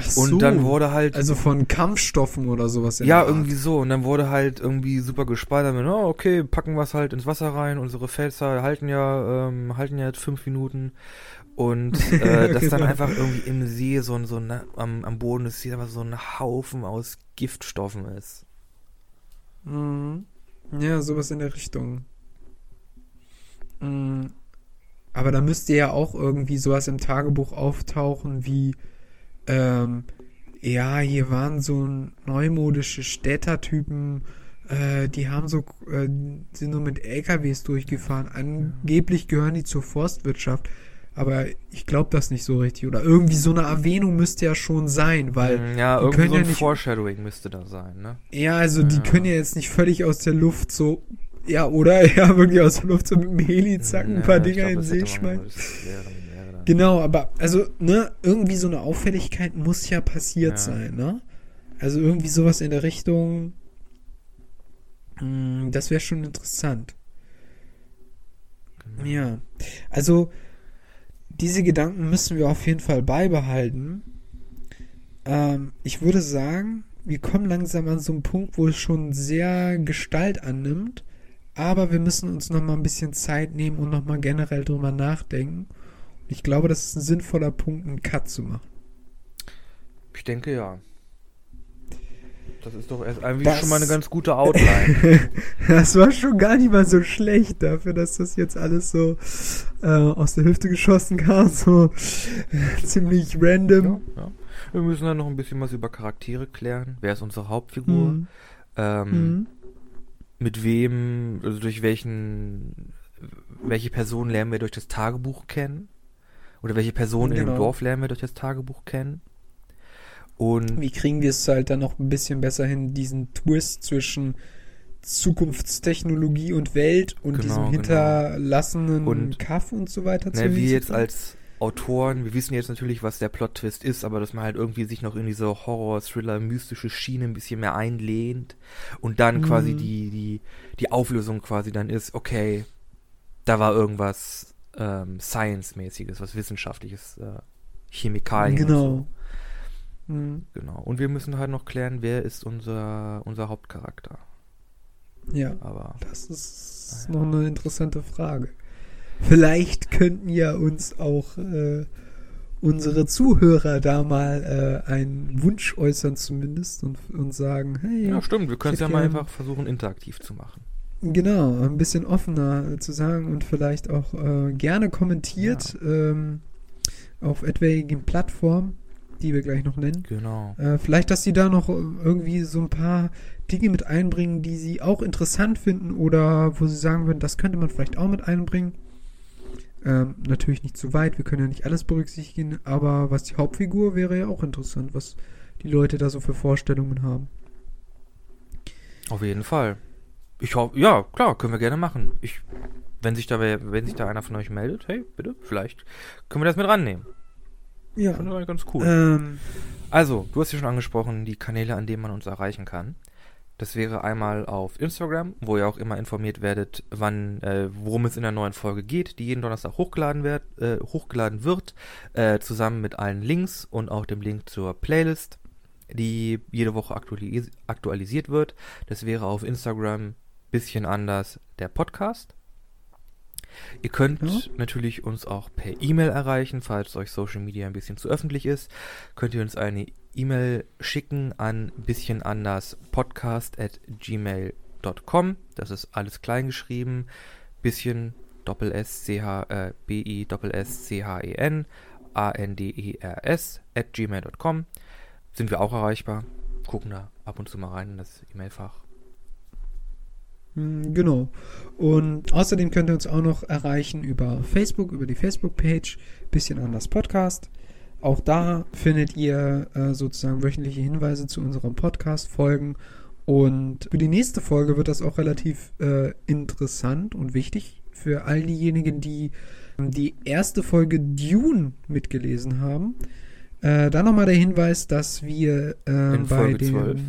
A: Ach
B: Und dann wurde halt.
A: also von Kampfstoffen oder sowas.
B: Ja, irgendwie so. Und dann wurde halt irgendwie super gespeichert mit, oh, okay, packen wir es halt ins Wasser rein. Unsere Fenster halten ja, ähm, halten ja jetzt fünf Minuten. Und [laughs] äh, dass dann
A: Genau.
B: einfach irgendwie im See so ein, so ein, am, am Boden des Sees einfach so ein Haufen aus Giftstoffen ist.
A: Mhm. Ja, sowas in der Richtung. Mhm. Aber da müsste ja auch irgendwie sowas im Tagebuch auftauchen wie, ähm, ja, hier waren so neumodische Städtertypen, äh, die haben so, äh, sind nur mit LKWs durchgefahren. Angeblich gehören die zur Forstwirtschaft. Aber ich glaube das nicht so richtig. Oder irgendwie so eine Erwähnung müsste ja schon sein, weil
B: Mm, ja,
A: die
B: irgendwie
A: können
B: so
A: ja
B: ein
A: nicht-
B: Foreshadowing müsste da sein, ne?
A: Ja, also die
B: Ja.
A: können ja jetzt nicht völlig aus der Luft so, ja, oder? [laughs] Ja, wirklich aus der Luft so mit dem Heli zack, ein
B: Ja,
A: paar
B: ich
A: Dinger
B: glaub,
A: in den See schmeißen. Genau, aber also, ne, irgendwie so eine Auffälligkeit muss ja passiert
B: Ja.
A: sein, ne? Also irgendwie sowas in der Richtung, mh, das wäre schon interessant.
B: Genau.
A: Ja, also diese Gedanken müssen wir auf jeden Fall beibehalten. Ähm, ich würde sagen, wir kommen langsam an so einen Punkt, wo es schon sehr Gestalt annimmt, aber wir müssen uns noch mal ein bisschen Zeit nehmen und noch mal generell drüber nachdenken. Ich glaube, das ist ein sinnvoller Punkt, einen Cut zu machen.
B: Ich denke ja. Das ist doch erst eigentlich
A: Das-
B: schon mal eine ganz gute Outline. [laughs]
A: Das war schon gar nicht mal so schlecht dafür, dass das jetzt alles so äh, aus der Hüfte geschossen kam, [laughs] so äh, ziemlich random.
B: ja, ja. Wir müssen dann noch ein bisschen was über Charaktere klären. Wer ist unsere Hauptfigur?
A: Mhm.
B: Ähm,
A: Mhm.
B: Mit wem, also durch welchen, welche Person lernen wir durch das Tagebuch kennen? Oder welche Person in
A: Genau.
B: dem Dorf lernen wir durch das Tagebuch kennen? Und
A: Wie kriegen wir es halt dann noch ein bisschen besser hin, diesen Twist zwischen Zukunftstechnologie und Welt und
B: Genau,
A: diesem
B: genau.
A: hinterlassenen
B: Und,
A: Kaff und so weiter
B: ne, wir
A: lesen
B: jetzt
A: können?
B: als Autoren, wir wissen jetzt natürlich, was der Plot-Twist ist, aber dass man halt irgendwie sich noch in diese Horror-Thriller, mystische Schiene ein bisschen mehr einlehnt und dann quasi
A: Mhm.
B: die, die, die Auflösung quasi dann ist, okay, da war irgendwas ähm, Science-mäßiges, was Wissenschaftliches, äh, Chemikalien. und
A: Genau.
B: so.
A: Mhm.
B: Genau. Und wir müssen halt noch klären, wer ist unser, unser Hauptcharakter.
A: Ja,
B: Aber
A: das ist noch eine interessante Frage. Vielleicht könnten ja uns auch äh, unsere Zuhörer da mal äh, einen Wunsch äußern zumindest und, und sagen, hey,
B: ja, stimmt, wir können es ja mal einfach versuchen, interaktiv zu machen.
A: Genau, ein bisschen offener zu sagen und vielleicht auch äh, gerne kommentiert ähm, auf etwaigen Plattformen, die wir gleich noch nennen.
B: Genau.
A: Äh, vielleicht, dass sie da noch irgendwie so ein paar Dinge mit einbringen, die sie auch interessant finden oder wo sie sagen würden, das könnte man vielleicht auch mit einbringen. Ähm, natürlich nicht zu weit, wir können ja nicht alles berücksichtigen, aber was die Hauptfigur wäre ja auch interessant, was die Leute da so für Vorstellungen haben.
B: Auf jeden Fall. Ich hoffe, ja, klar, können wir gerne machen. Ich, wenn sich da, wenn sich da einer von euch meldet, hey, bitte, vielleicht können wir das mit rannehmen.
A: Ja.
B: Finde ich eigentlich ganz cool.
A: Ähm,
B: Also, du hast ja schon angesprochen, die Kanäle, an denen man uns erreichen kann. Das wäre einmal auf Instagram, wo ihr auch immer informiert werdet, wann, äh, worum es in der neuen Folge geht, die jeden Donnerstag hochgeladen wird, äh, hochgeladen wird äh, zusammen mit allen Links und auch dem Link zur Playlist, die jede Woche aktualis aktualisiert wird. Das wäre auf Instagram bisschen anders der Podcast. Ihr könnt
A: Ja.
B: natürlich uns auch per E-Mail erreichen, falls euch Social Media ein bisschen zu öffentlich ist. Könnt ihr uns eine E-Mail schicken an bisschen anders podcast at gmail.com. Das ist alles klein geschrieben. Bisschen doppel S C H äh, B I doppel S C H E N A N D E R S at gmail.com. Sind wir auch erreichbar. Gucken da ab und zu mal rein in das E-Mail-Fach.
A: Mm, Genau. Und außerdem könnt ihr uns auch noch erreichen über Facebook, über die Facebook-Page, bisschen anders Podcast. Auch da findet ihr äh, sozusagen wöchentliche Hinweise zu unseren Podcast-Folgen. Und für die nächste Folge wird das auch relativ äh, interessant und wichtig für all diejenigen, die ähm, die erste Folge Dune mitgelesen haben. Äh, dann nochmal der Hinweis, dass wir äh,
B: In
A: bei
B: Folge
A: dem
B: 12.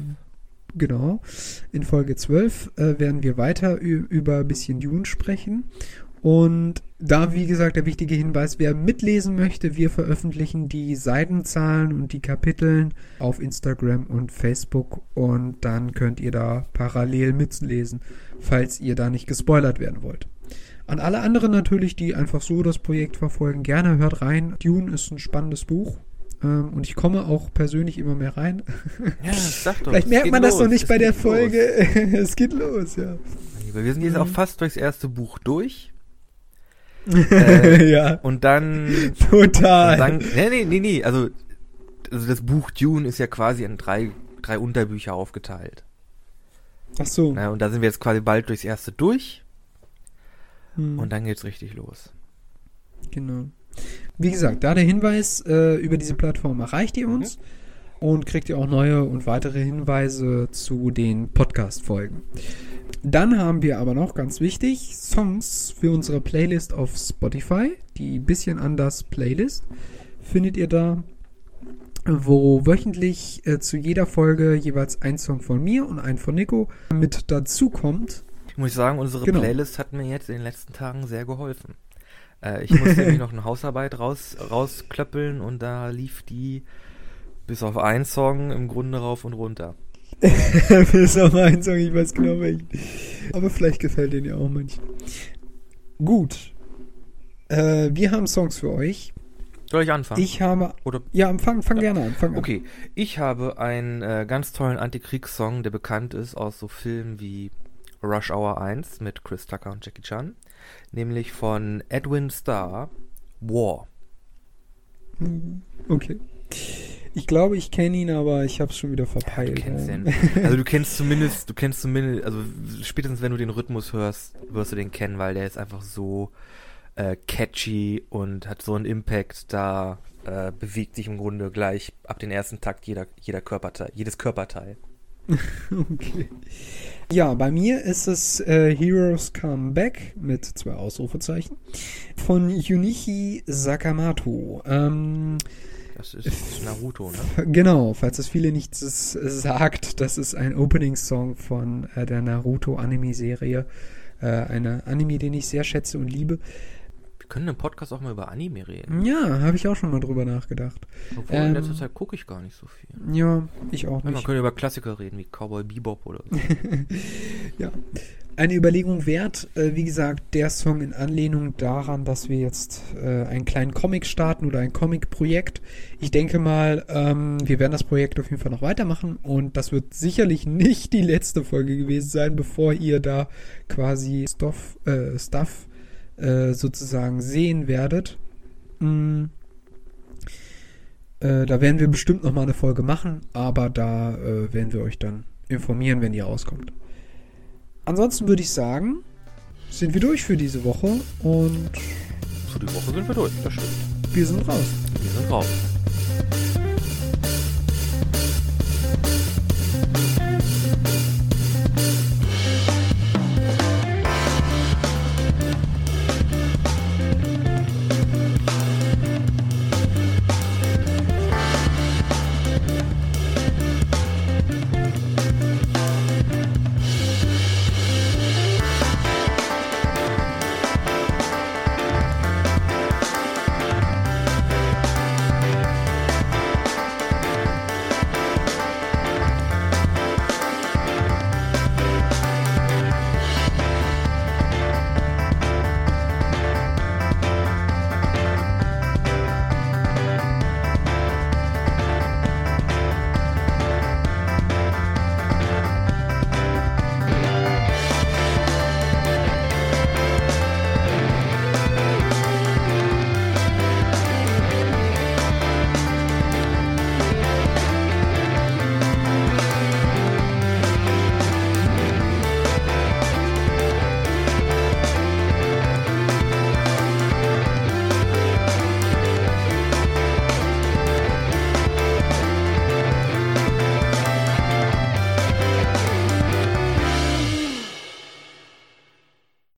A: Genau. In Folge 12 äh, werden wir weiter über ein bisschen Dune sprechen. Und da, wie gesagt, der wichtige Hinweis, wer mitlesen möchte, wir veröffentlichen die Seitenzahlen und die Kapiteln auf Instagram und Facebook und dann könnt ihr da parallel mitlesen, falls ihr da nicht gespoilert werden wollt. An alle anderen natürlich, die einfach so das Projekt verfolgen, gerne hört rein. Dune ist ein spannendes Buch. Ähm, und ich komme auch persönlich immer mehr rein. [laughs]
B: Ja, sag doch.
A: Vielleicht merkt man das
B: los,
A: noch nicht bei der. Folge. [laughs] es geht los, ja.
B: Wir sind jetzt
A: Mhm.
B: auch fast durchs erste Buch durch. [laughs] Äh,
A: ja,
B: Und dann.
A: total.
B: Und dann nee, nee, nee, nee. Also, also das Buch Dune ist ja quasi in drei, drei Unterbücher aufgeteilt.
A: Ach so.
B: Na, und da sind wir jetzt quasi bald durchs erste durch.
A: Hm,
B: Und dann geht's richtig los.
A: genau. Wie gesagt, da der Hinweis, äh, über diese Plattform erreicht ihr uns und kriegt ihr auch neue und weitere Hinweise zu den Podcast-Folgen. Dann haben wir aber noch ganz wichtig Songs für unsere Playlist auf Spotify, die bisschen anders Playlist findet ihr da, wo wöchentlich äh, zu jeder Folge jeweils ein Song von mir und ein von Nico mit dazu kommt.
B: Ich muss sagen, unsere
A: Genau.
B: Playlist hat mir jetzt in den letzten Tagen sehr geholfen. Äh, ich musste nämlich [laughs] noch eine Hausarbeit raus, rausklöppeln und da lief die bis auf einen Song im Grunde rauf und runter. [laughs]
A: das ist auch ein Song, ich weiß genau welchen. Aber vielleicht gefällt den ja auch manchen. Gut. Äh, wir haben Songs für euch.
B: Soll ich anfangen?
A: Ich habe.
B: Oder
A: Ja, fang, fang
B: Ja.
A: gerne an. Fang an.
B: Okay, ich habe einen äh, ganz tollen Antikriegssong, der bekannt ist aus so Filmen wie Rush Hour 1 mit Chris Tucker und Jackie Chan, nämlich von Edwin Starr, War.
A: Okay. Ich glaube, ich kenne ihn, aber ich habe es schon wieder
B: Du
A: verpeilt.
B: kennst
A: Ähm,
B: den. Also du kennst [laughs] zumindest, du kennst zumindest, also spätestens wenn du den Rhythmus hörst, wirst du den kennen, weil der ist einfach so äh, catchy und hat so einen Impact, da äh, bewegt sich im Grunde gleich ab den ersten Takt jeder, jeder Körperteil, jedes Körperteil. [laughs]
A: Okay. Ja, bei mir ist es äh, Heroes Come Back mit zwei Ausrufezeichen von Junichi Sakamoto. Ähm,
B: Das ist Naruto, ne?
A: Genau, falls es viele nichts sagt, das ist ein Opening-Song von äh, der Naruto-Anime-Serie. Äh, eine Anime, den ich sehr schätze und liebe.
B: Wir können im Podcast auch mal über Anime reden.
A: Ja, habe ich auch schon mal drüber nachgedacht.
B: Obwohl in
A: Ähm,
B: letzter Zeit gucke ich gar nicht so viel.
A: Ja, ich auch
B: Ja, man
A: nicht.
B: könnte über Klassiker reden, wie Cowboy Bebop oder so. [laughs]
A: ja. Eine Überlegung wert, äh, wie gesagt, der Song in Anlehnung daran, dass wir jetzt äh, einen kleinen Comic starten oder ein Comic-Projekt. Ich denke mal, ähm, wir werden das Projekt auf jeden Fall noch weitermachen und das wird sicherlich nicht die letzte Folge gewesen sein, bevor ihr da quasi Stoff, äh, Stuff äh, sozusagen sehen werdet. Mm. Äh, da werden wir bestimmt noch mal eine Folge machen, aber da äh, werden wir euch dann informieren, wenn die rauskommt. Ansonsten würde ich sagen, sind wir durch für diese Woche und
B: Für die Woche sind wir durch, das stimmt.
A: wir sind raus.
B: Wir sind raus.